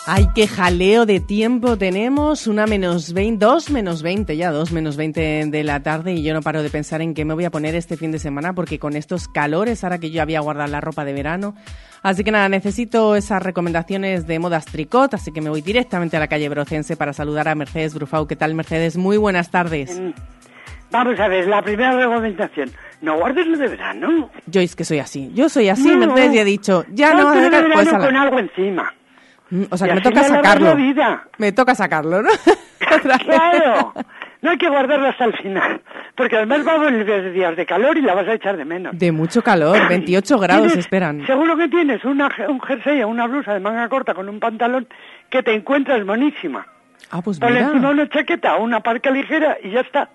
Ay, qué jaleo de tiempo tenemos. Una menos 20, dos menos 20, ya dos menos 20 de la tarde y yo no paro de pensar en qué me voy a poner este fin de semana porque con estos calores, ahora que yo había guardado la ropa de verano. Así que nada, necesito esas recomendaciones de modas tricot, así que me voy directamente a la calle Brocense para saludar a Mercedes Brufau. ¿Qué tal, Mercedes? Muy buenas tardes. Vamos a ver, la primera recomendación. No guardes lo de verano. Yo es que soy así. Yo soy así, No. Mercedes, y he dicho, ya no, Ponte lo de hacer- pues verano con algo encima. Mm, O sea, que me toca sacarlo. Me toca sacarlo, ¿no? Claro. No hay que guardarlo hasta el final. Porque además va a volver días de calor y la vas a echar de menos. De mucho calor, 28 grados esperan. Seguro que tienes una, un jersey o una blusa de manga corta con un pantalón que te encuentras monísima. Ah, pues Ponle mira. una chaqueta o una parca ligera y ya está.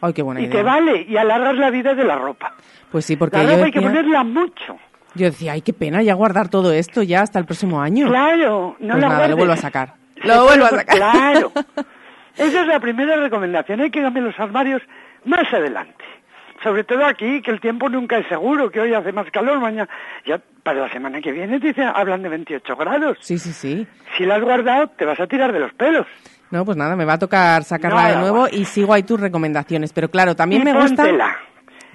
Ay, qué buena y idea. te vale y alargas la vida de la ropa. Pues sí, porque La yo ropa hay que decía, ponerla mucho. Yo decía, ay, qué pena ya guardar todo esto ya hasta el próximo año. Claro, no pues la nada, lo vuelvo a sacar. Lo vuelvo a sacar. Claro. Esa es la primera recomendación. Hay que cambiar los armarios más adelante. Sobre todo aquí, que el tiempo nunca es seguro, que hoy hace más calor, mañana... Ya para la semana que viene dice, hablan de 28 grados. Sí, sí, sí. Si la has guardado, te vas a tirar de los pelos. No, pues nada, me va a tocar sacarla de nuevo y sigo ahí tus recomendaciones. Pero claro, también y me gusta... póntela.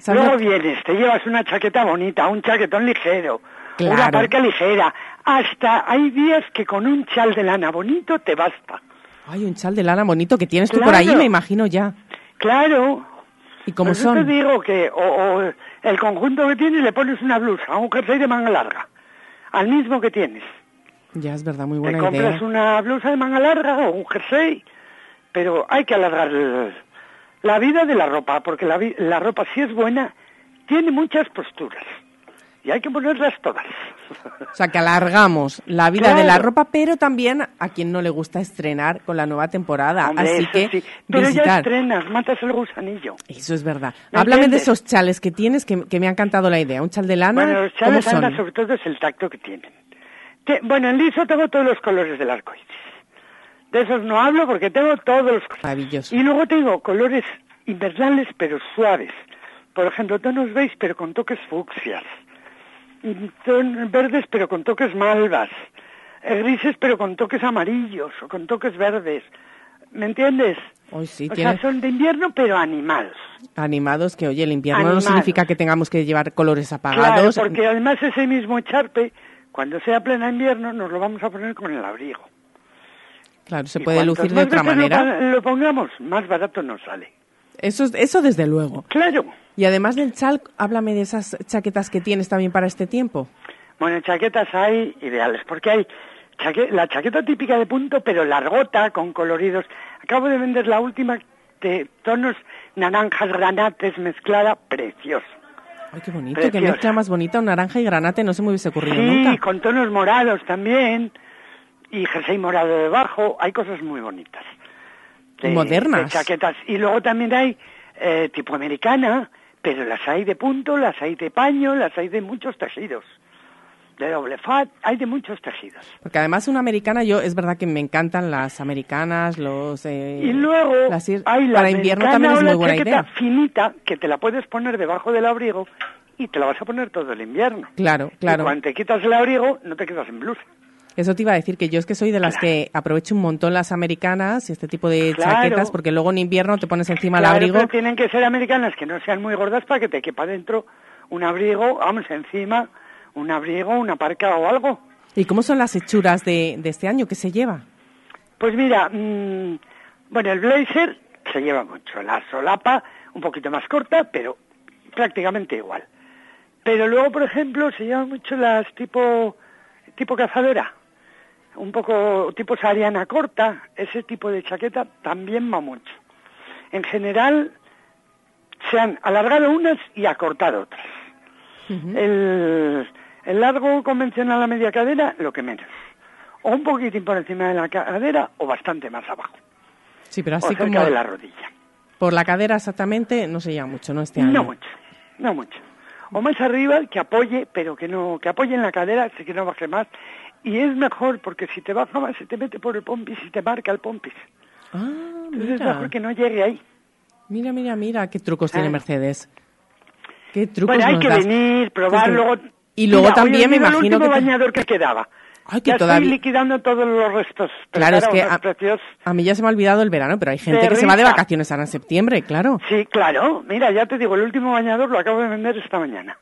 ¿Sabes Luego vienes, te llevas una chaqueta bonita, un chaquetón ligero, una parca ligera. Hasta hay días que con un chal de lana bonito te basta. Ay, un chal de lana bonito que tienes tú por ahí, me imagino ya. Claro. ¿Y cómo Por eso son? te digo que o, o el conjunto que tienes le pones una blusa, un jersey de manga larga, al mismo que tienes. Ya es verdad, muy Te buena compras idea. una blusa de manga larga o un jersey, pero hay que alargar el- la vida de la ropa, porque la, la ropa si es buena tiene muchas posturas y hay que ponerlas todas. O sea, que alargamos la vida de la ropa, pero también a quien no le gusta estrenar con la nueva temporada. Hombre, Así que sí. Pero ya visitar. estrenas, matas el gusanillo. Eso es verdad. ¿Me Háblame de esos chales que tienes que, que me ha encantado la idea. Un chal de lana, Bueno, los ¿cómo chales son? anda sobre todo es el tacto que tienen. Te- bueno, en liso tengo todos los colores del arco iris. De esos no hablo porque tengo todos los. Maravilloso. Y luego tengo colores invernales pero suaves. Por ejemplo, tonos beige pero con toques fucsias. Y ton- verdes pero con toques malvas. Eh, Grises pero con toques amarillos o con toques verdes. ¿Me entiendes? Hoy sí, o sea, son de invierno pero animados. animados que, oye, el invierno no significa que tengamos que llevar colores Claro, apagados. porque además ese mismo charpe, cuando sea plena invierno, nos lo vamos a poner con el abrigo. Claro, se Y puede lucir de otra lo manera. pa- Lo, pongamos, más barato nos sale. Eso, eso desde luego. Claro. Y además del chal, háblame de esas chaquetas que tienes también para este tiempo. Bueno, chaquetas hay ideales, porque hay chaque- la chaqueta típica de punto, pero largota, con coloridos. Acabo de vender la última de tonos naranjas, granates, mezclada, preciosa. Ay, qué bonito, qué Preciosa. mezcla más bonita, un naranja y granate, no se me hubiese ocurrido Sí, nunca. con tonos morados también, y jersey morado debajo, hay cosas muy bonitas. Modernas. de chaquetas. Y luego también hay eh, tipo americana, pero las hay de punto, las hay de paño, las hay de muchos tejidos. De doble fat, hay de muchos tejidos. Porque además una americana, yo es verdad que me encantan las americanas, los... eh, y luego las ir- hay la para invierno también es muy buena chaqueta idea. finita que te la puedes poner debajo del abrigo y te la vas a poner todo el invierno. Claro, Y claro. cuando te quitas el abrigo, no te quedas en blusa. Eso te iba a decir que yo es que soy de las que aprovecho un montón las americanas y este tipo de Claro. chaquetas porque luego en invierno te pones encima Claro, el abrigo. pero tienen que ser americanas que no sean muy gordas para que te quepa dentro un abrigo, vamos, encima, un abrigo, una parca o algo. ¿Y cómo son las hechuras de, de este año que se lleva? Pues mira, mm, bueno, el blazer se lleva mucho, la solapa un poquito más corta, pero prácticamente igual. Pero luego, por ejemplo, se llevan mucho las tipo, tipo cazadora, un poco tipo sariana corta, ese tipo de chaqueta también va mucho. En general, se han alargado unas y acortado otras. el, el largo convencional a media cadera, lo que menos. O un poquitín por encima de la cadera o bastante más abajo. Sí, pero o así cerca como de la rodilla. por la cadera exactamente no se lleva mucho, ¿no? Este año. No mucho, no mucho. O más arriba, que apoye, pero que no, que apoye en la cadera, así que no baje más. Y es mejor, porque si te baja más, se te mete por el pompis y te marca el pompis. Ah, Entonces es mira. mejor que no llegue ahí. Mira, mira, mira, qué trucos tiene Ah. Mercedes. Qué trucos Bueno, hay nos que das. venir, probar, luego... Y luego Mira, también me imagino el último que bañador que quedaba. Ay, que ya todavía- estoy liquidando todos los restos. Claro, es que a, a mí ya se me ha olvidado el verano, pero hay gente que se va de vacaciones ahora en septiembre, claro. Sí, claro. Mira, ya te digo, el último bañador lo acabo de vender esta mañana.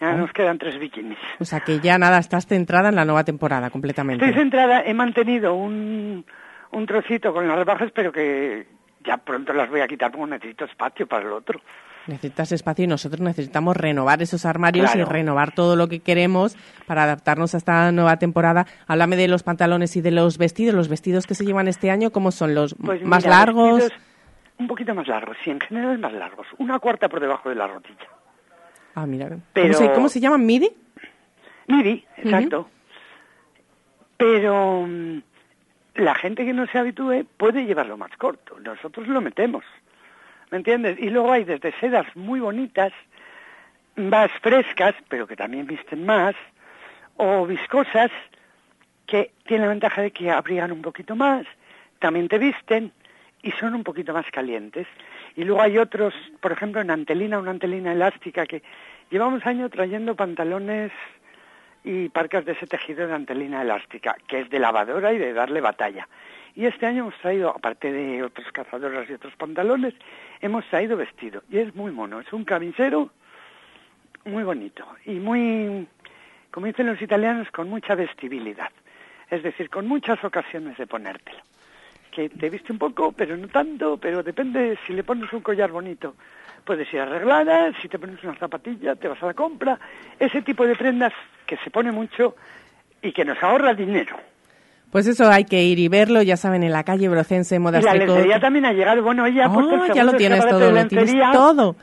Ya Oh. nos quedan tres bikinis. O sea que ya nada, estás centrada en la nueva temporada completamente. Estoy centrada, he mantenido un, un trocito con las rebajas, pero que ya pronto las voy a quitar porque necesito espacio para el otro. Necesitas espacio y nosotros necesitamos renovar esos armarios y Claro. renovar todo lo que queremos para adaptarnos a esta nueva temporada. Háblame de los pantalones y de los vestidos. Los vestidos que se llevan este año, ¿cómo son? ¿Los Pues más mira, largos? Un poquito más largos, sí, en general más largos. Una cuarta por debajo de la rodilla. Ah, mira. ¿Cómo, Pero- se, ¿Cómo se llaman? ¿Midi? Midi, exacto. Pero mm, la gente que no se habitúe puede llevarlo más corto. Nosotros lo metemos. ¿Me entiendes? Y luego hay desde sedas muy bonitas, más frescas, pero que también visten más, o viscosas, que tienen la ventaja de que abrigan un poquito más, también te visten y son un poquito más calientes. Y luego hay otros, por ejemplo, en antelina, una antelina elástica, que llevamos años trayendo pantalones y parcas de ese tejido de antelina elástica, que es de lavadora y de darle batalla. Y este año hemos traído, aparte de otras cazadoras y otros pantalones, hemos traído vestido. Y es muy mono, es un camisero muy bonito y muy, como dicen los italianos, con mucha vestibilidad. Es decir, con muchas ocasiones de ponértelo. Que te viste un poco, pero no tanto, pero depende si le pones un collar bonito. Puedes ir arreglada, si te pones una zapatilla, te vas a la compra. Ese tipo de prendas que se pone mucho y que nos ahorra dinero. Pues eso hay que ir y verlo, ya saben, en la calle Brocense, Modas y la lencería también ha llegado. Bueno, ella ha puesto el Ah, ya lo tienes todo, lo tienes todo.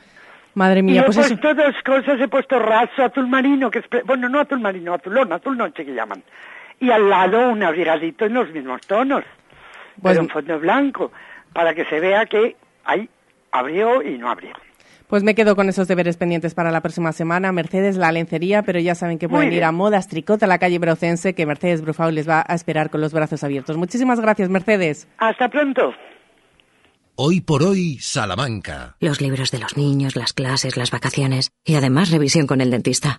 Madre y mía, he pues eso. puesto dos cosas, he puesto raso, azul marino, que es, bueno, no azul marino, azulón, azul noche que llaman. Y al lado un abrigadito en los mismos tonos, Pues- pero en fondo blanco, para que se vea que hay abrió y no abrió. Pues me quedo con esos deberes pendientes para la próxima semana. Mercedes, la lencería, pero ya saben que Muy pueden ir a Modas Tricot a la calle Brocense, que Mercedes Brufau les va a esperar con los brazos abiertos. Muchísimas gracias, Mercedes. Hasta pronto. Hoy por hoy, Salamanca. Los libros de los niños, las clases, las vacaciones y además revisión con el dentista.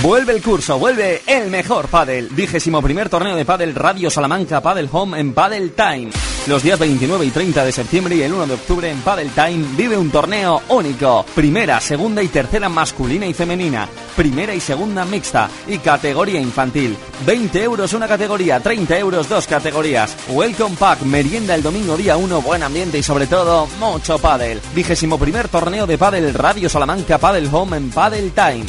Vuelve el curso, vuelve el mejor pádel. Vigésimo primer torneo de pádel Radio Salamanca Padel Home en Padel Time. Los días 29 y 30 de septiembre y el 1 de octubre en Padel Time vive un torneo único. Primera, segunda y tercera masculina y femenina. Primera y segunda mixta y categoría infantil. 20 euros una categoría, 30 euros dos categorías. Welcome Pack, merienda el domingo día 1, buen ambiente y sobre todo mucho pádel. Vigésimo primer torneo de pádel Radio Salamanca Padel Home en Padel Time.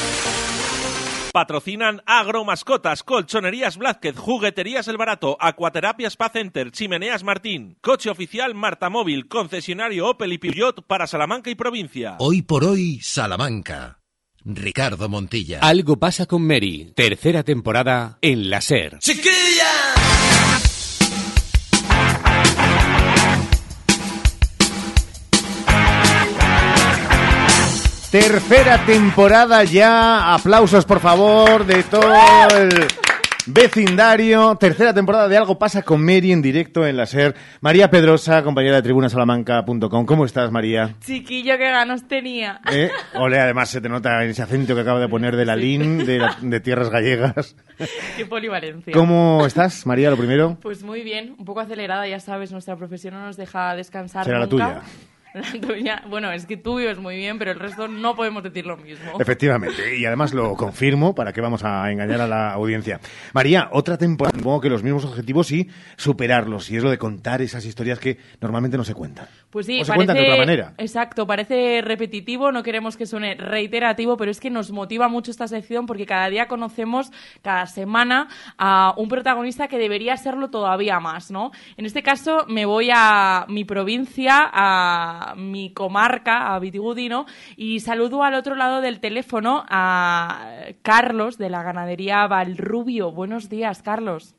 Patrocinan Agromascotas, Colchonerías Blázquez, Jugueterías El Barato, Acuaterapia Spa Center, Chimeneas Martín, Coche Oficial Marta Móvil, Concesionario Opel y Peugeot para Salamanca y provincia. Hoy por hoy, Salamanca. Ricardo Montilla. Algo pasa con Mary. Tercera temporada en la SER. Tercera temporada ya. Aplausos, por favor, de todo el Vecindario, tercera temporada de Algo pasa con Mary en directo en la SER. María Pedrosa, compañera de tribunasalamanca.com. ¿Cómo estás, María? Chiquillo, qué ganos tenía. ¿Eh? Ole, además se te nota en ese acento que acaba de poner de la LIN, de, la- de tierras gallegas. qué polivalencia. ¿Cómo estás, María, lo primero? Pues muy bien, un poco acelerada, ya sabes, nuestra profesión no nos deja descansar Será la nunca. tuya. La tuya. Bueno, es que tú vives muy bien, pero el resto no podemos decir lo mismo. Efectivamente, y además lo confirmo para que vamos a engañar a la audiencia. María, otra temporada, supongo que los mismos objetivos y superarlos, y es lo de contar esas historias que normalmente no se cuentan. Pues sí, o se parece, cuentan de otra manera. Exacto, parece repetitivo, no queremos que suene reiterativo, pero es que nos motiva mucho esta sección porque cada día conocemos, cada semana, a un protagonista que debería serlo todavía más, ¿no? En este caso me voy a mi provincia, a mi comarca, a Vitigudino, y saludo al otro lado del teléfono a Carlos de la ganadería Valrubio. Buenos días, Carlos.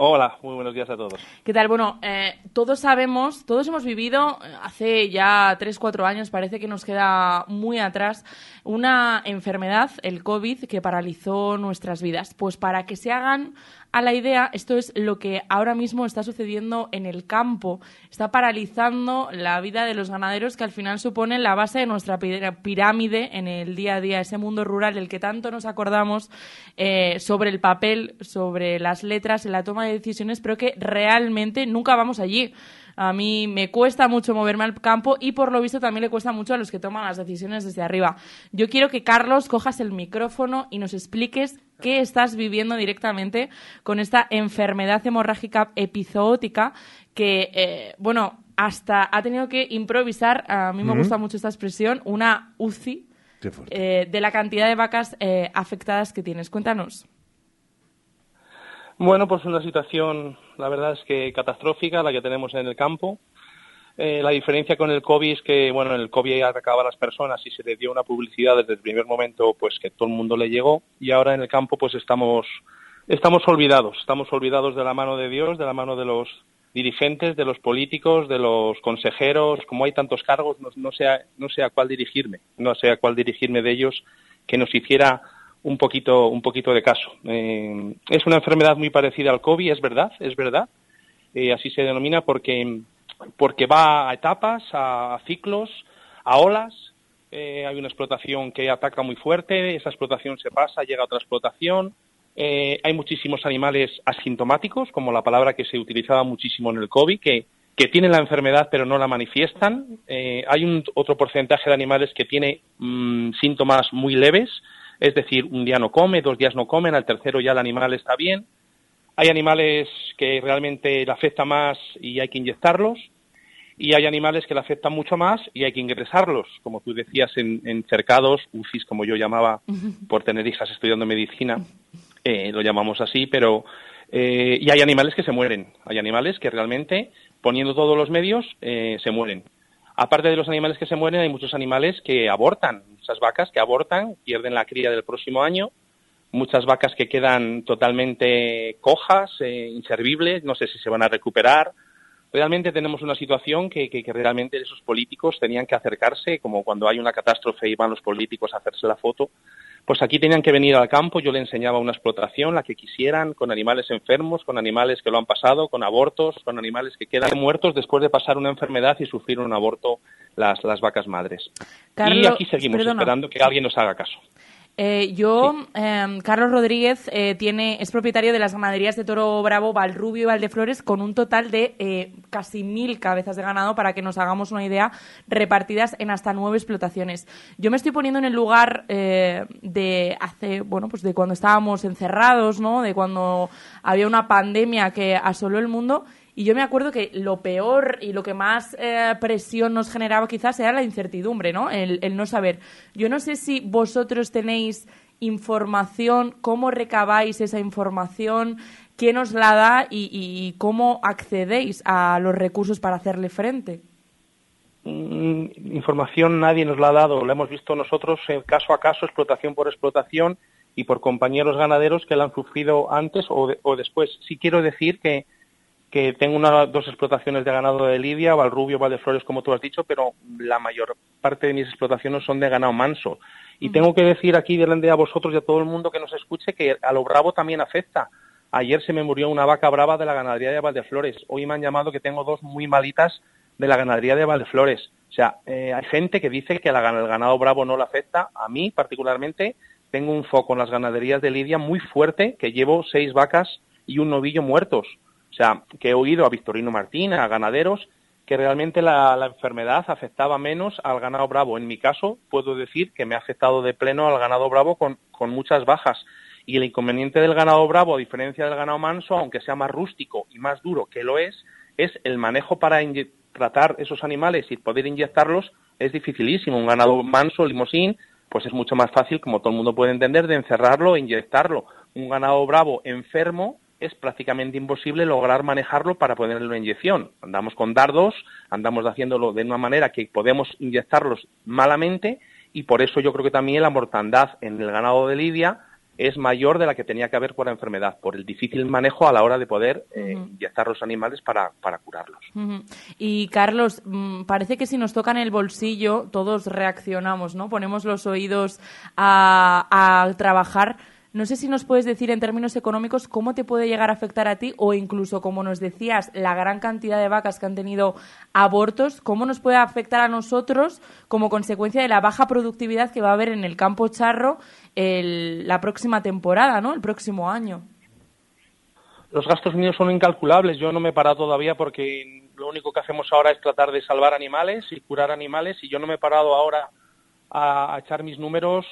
Hola, muy buenos días a todos. ¿Qué tal? Bueno, eh, todos sabemos, todos hemos vivido eh, hace ya 3, 4 años, parece que nos queda muy atrás, una enfermedad, el COVID, que paralizó nuestras vidas. Pues para que se hagan a la idea, esto es lo que ahora mismo está sucediendo en el campo. Está paralizando la vida de los ganaderos que al final suponen la base de nuestra pi- pirámide en el día a día, ese mundo rural del que tanto nos acordamos eh, sobre el papel, sobre las letras, en la toma de decisiones, pero que realmente nunca vamos allí. A mí me cuesta mucho moverme al campo y por lo visto también le cuesta mucho a los que toman las decisiones desde arriba. Yo quiero que Carlos cojas el micrófono y nos expliques qué estás viviendo directamente con esta enfermedad hemorrágica epizootica que, eh, bueno, hasta ha tenido que improvisar, a mí me gusta mucho esta expresión, una UCI eh, de la cantidad de vacas eh, afectadas que tienes. Cuéntanos. Bueno, pues una situación, la verdad es que catastrófica la que tenemos en el campo. Eh, la diferencia con el COVID es que, bueno, el COVID atacaba a las personas y se le dio una publicidad desde el primer momento, pues que todo el mundo le llegó. Y ahora en el campo, pues estamos, estamos olvidados. Estamos olvidados de la mano de Dios, de la mano de los dirigentes, de los políticos, de los consejeros. Como hay tantos cargos, no, no sé, no sé a cuál dirigirme. No sé a cuál dirigirme de ellos que nos hiciera un poquito, un poquito de caso. Eh, es una enfermedad muy parecida al COVID, es verdad, es verdad. Eh, así se denomina porque, porque va a etapas, a, ciclos, a olas. Eh, hay una explotación que ataca muy fuerte, esa explotación se pasa, llega a otra explotación. Hay muchísimos animales asintomáticos, como la palabra que se utilizaba muchísimo en el COVID, que, que tienen la enfermedad pero no la manifiestan. Eh, hay un otro porcentaje de animales que tiene mm, síntomas muy leves, es decir, un día no come, dos días no comen, al tercero ya el animal está bien. Hay animales que realmente le afecta más y hay que inyectarlos. Y hay animales que le afectan mucho más y hay que ingresarlos, como tú decías, en, en cercados, UCIs, como yo llamaba por tener hijas estudiando medicina, eh, lo llamamos así, pero eh, y hay animales que se mueren, hay animales que realmente, poniendo todos los medios, eh, se mueren. Aparte de los animales que se mueren, hay muchos animales que abortan, muchas vacas que abortan, pierden la cría del próximo año, muchas vacas que quedan totalmente cojas, eh, inservibles, no sé si se van a recuperar. Realmente tenemos una situación que, que, que realmente esos políticos tenían que acercarse, como cuando hay una catástrofe y van los políticos a hacerse la foto, pues aquí tenían que venir al campo, yo le enseñaba una explotación, la que quisieran, con animales enfermos, con animales que lo han pasado, con abortos, con animales que quedan muertos después de pasar una enfermedad y sufrir un aborto las, las vacas madres. y aquí seguimos perdona. esperando que alguien nos haga caso. Eh, yo, eh, Carlos Rodríguez, eh, tiene, es propietario de las ganaderías de Toro Bravo, Valrubio y Valdeflores, con un total de eh, casi mil cabezas de ganado, para que nos hagamos una idea, repartidas en hasta nueve explotaciones. Yo me estoy poniendo en el lugar eh, de hace, bueno, pues de cuando estábamos encerrados, ¿no? De cuando había una pandemia que asoló el mundo. Y yo me acuerdo que lo peor y lo que más eh, presión nos generaba quizás era la incertidumbre, ¿no? El, no saber. Yo no sé si vosotros tenéis información, cómo recabáis esa información, quién os la da y, cómo accedéis a los recursos para hacerle frente. Mm, información nadie nos la ha dado, la hemos visto nosotros caso a caso, explotación por explotación y por compañeros ganaderos que la han sufrido antes o después. Sí quiero decir que, que tengo una, dos explotaciones de ganado de Lidia, Valrubio, Valdeflores, como tú has dicho, pero la mayor parte de mis explotaciones son de ganado manso. Y tengo que decir aquí delante a vosotros y a todo el mundo que nos escuche que a lo bravo también afecta. Ayer se me murió una vaca brava de la ganadería de Valdeflores. Hoy me han llamado que tengo dos muy malitas de la ganadería de Valdeflores. O sea, eh, hay gente que dice que la, el ganado bravo no le afecta. A mí, particularmente, tengo un foco en las ganaderías de Lidia muy fuerte, que llevo seis vacas y un novillo muertos. Sea, que he oído a Victorino Martín, a ganaderos, que realmente la, la, enfermedad afectaba menos al ganado bravo. En mi caso, puedo decir que me ha afectado de pleno al ganado bravo con, con muchas bajas. Y el inconveniente del ganado bravo, a diferencia del ganado manso, aunque sea más rústico y más duro que lo es, es el manejo para tratar esos animales y poder inyectarlos es dificilísimo. Un ganado manso, limosín, pues es mucho más fácil, como todo el mundo puede entender, de encerrarlo e inyectarlo. Un ganado bravo enfermo es prácticamente imposible lograr manejarlo para ponerle una inyección. Andamos con dardos, andamos haciéndolo de una manera que podemos inyectarlos malamente y por eso yo creo que también la mortandad en el ganado de lidia es mayor de la que tenía que haber por la enfermedad, por el difícil manejo a la hora de poder eh, uh -huh. inyectar los animales para, para curarlos. Uh -huh. Y Carlos, mmm, parece que si nos tocan el bolsillo todos reaccionamos, ¿no? Ponemos los oídos a, a trabajar no sé si nos puedes decir en términos económicos cómo te puede llegar a afectar a ti o incluso, como nos decías, la gran cantidad de vacas que han tenido abortos, cómo nos puede afectar a nosotros como consecuencia de la baja productividad que va a haber en el campo charro la próxima temporada, ¿no? El próximo año. Los gastos míos son incalculables. Yo no me he parado todavía porque lo único que hacemos ahora es tratar de salvar animales y curar animales y yo no me he parado ahora a echar mis números,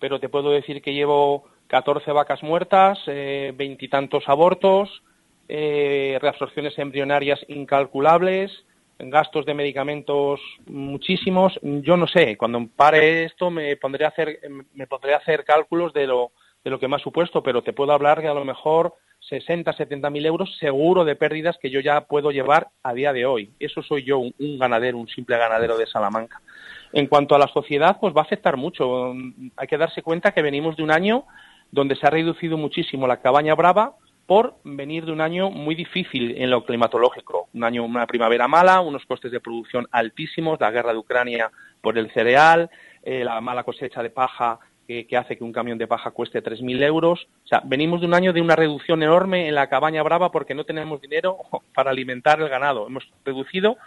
pero te puedo decir que llevo 14 vacas muertas, veintitantos eh, abortos, eh, reabsorciones embrionarias incalculables, gastos de medicamentos muchísimos. Yo no sé, cuando pare esto me pondré a hacer, me pondré a hacer cálculos de lo, de lo que me ha supuesto, pero te puedo hablar que a lo mejor 60, 70 mil euros seguro de pérdidas que yo ya puedo llevar a día de hoy. Eso soy yo, un, un ganadero, un simple ganadero de Salamanca. En cuanto a la sociedad, pues va a afectar mucho. Hay que darse cuenta que venimos de un año donde se ha reducido muchísimo la cabaña brava por venir de un año muy difícil en lo climatológico, un año, una primavera mala, unos costes de producción altísimos, la guerra de Ucrania por el cereal, eh, la mala cosecha de paja que, hace que un camión de paja cueste 3.000 euros. O sea, venimos de un año de una reducción enorme en la cabaña brava porque no tenemos dinero para alimentar el ganado. Hemos reducido,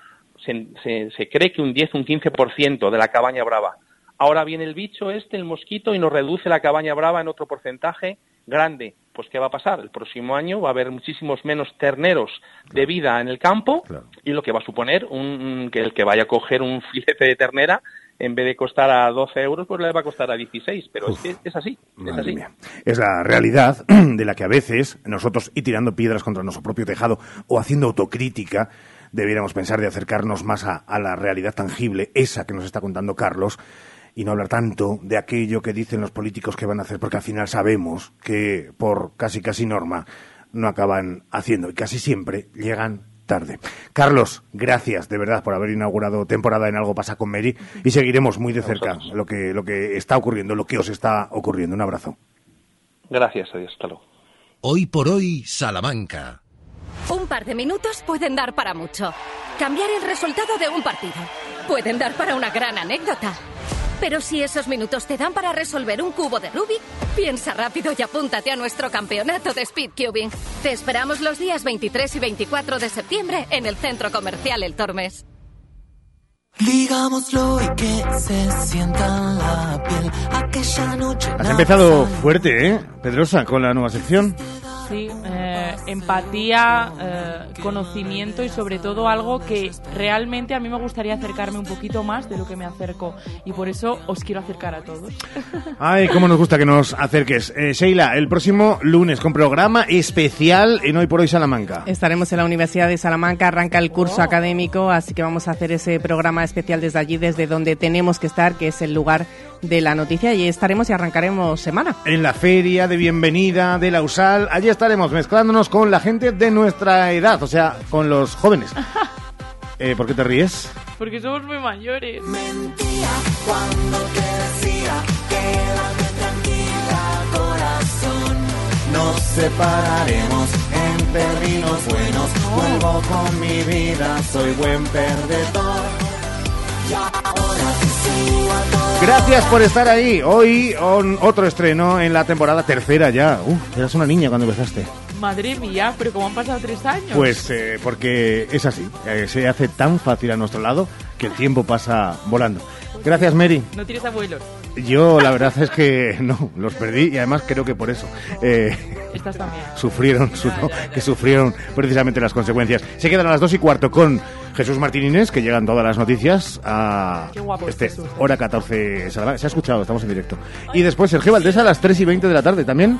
se, se, se cree que un 10, un 15% de la cabaña brava. Ahora viene el bicho este, el mosquito, y nos reduce la cabaña brava en otro porcentaje grande. Pues ¿qué va a pasar? El próximo año va a haber muchísimos menos terneros de vida en el campo claro. y lo que va a suponer un, que el que vaya a coger un filete de ternera en vez de costar a 12 euros, pues le va a costar a 16. Pero Uf, es, es, así, es así. Mía. Es la realidad de la que a veces nosotros, y tirando piedras contra nuestro propio tejado o haciendo autocrítica, debiéramos pensar de acercarnos más a, a la realidad tangible, esa que nos está contando Carlos, y no hablar tanto de aquello que dicen los políticos que van a hacer, porque al final sabemos que por casi casi norma no acaban haciendo y casi siempre llegan tarde. Carlos, gracias de verdad por haber inaugurado temporada en Algo pasa con Mary y seguiremos muy de cerca lo que, lo que está ocurriendo, lo que os está ocurriendo. Un abrazo. Gracias, adiós, hasta luego. Hoy por hoy, Salamanca. Un par de minutos pueden dar para mucho. Cambiar el resultado de un partido. Pueden dar para una gran anécdota. Pero si esos minutos te dan para resolver un cubo de Rubik, piensa rápido y apúntate a nuestro campeonato de Speedcubing. Te esperamos los días 23 y 24 de septiembre en el Centro Comercial El Tormes. Digámoslo y que se sienta en la piel aquella noche. Has empezado fuerte, ¿eh, Pedrosa, con la nueva sección? Sí, eh, empatía, eh, conocimiento y sobre todo algo que realmente a mí me gustaría acercarme un poquito más de lo que me acerco y por eso os quiero acercar a todos. Ay, cómo nos gusta que nos acerques. Eh, Sheila, el próximo lunes con programa especial en Hoy por Hoy Salamanca. Estaremos en la Universidad de Salamanca, arranca el curso oh. académico, así que vamos a hacer ese programa especial desde allí, desde donde tenemos que estar, que es el lugar de la noticia y estaremos y arrancaremos semana. En la feria de bienvenida de la USAL, allí estaremos mezclándonos con la gente de nuestra edad, o sea, con los jóvenes. eh, ¿Por qué te ríes? Porque somos muy mayores. Mentía cuando te decía, quédate tranquila, corazón. Nos separaremos en términos buenos. Vuelvo con mi vida, soy buen perdedor. Gracias por estar ahí. Hoy on- otro estreno en la temporada tercera ya. Uf, eras una niña cuando empezaste. Madre mía, pero ¿cómo han pasado tres años? Pues eh, porque es así. eh, se hace tan fácil a nuestro lado que el tiempo pasa volando. Gracias, Mary. No tienes abuelos. Yo la verdad es que no, los perdí y además creo que por eso eh, Estás también. sufrieron, su- no, que sufrieron precisamente las consecuencias. Se quedan a las dos y cuarto con Jesús Martín Inés, que llegan todas las noticias a Qué guapo es este Jesús. hora 14. Salamanca. Se ha escuchado, estamos en directo. Y después Sergio Valdés a las 3 y 20 de la tarde también.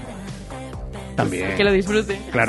También. Que lo disfrute. Claro.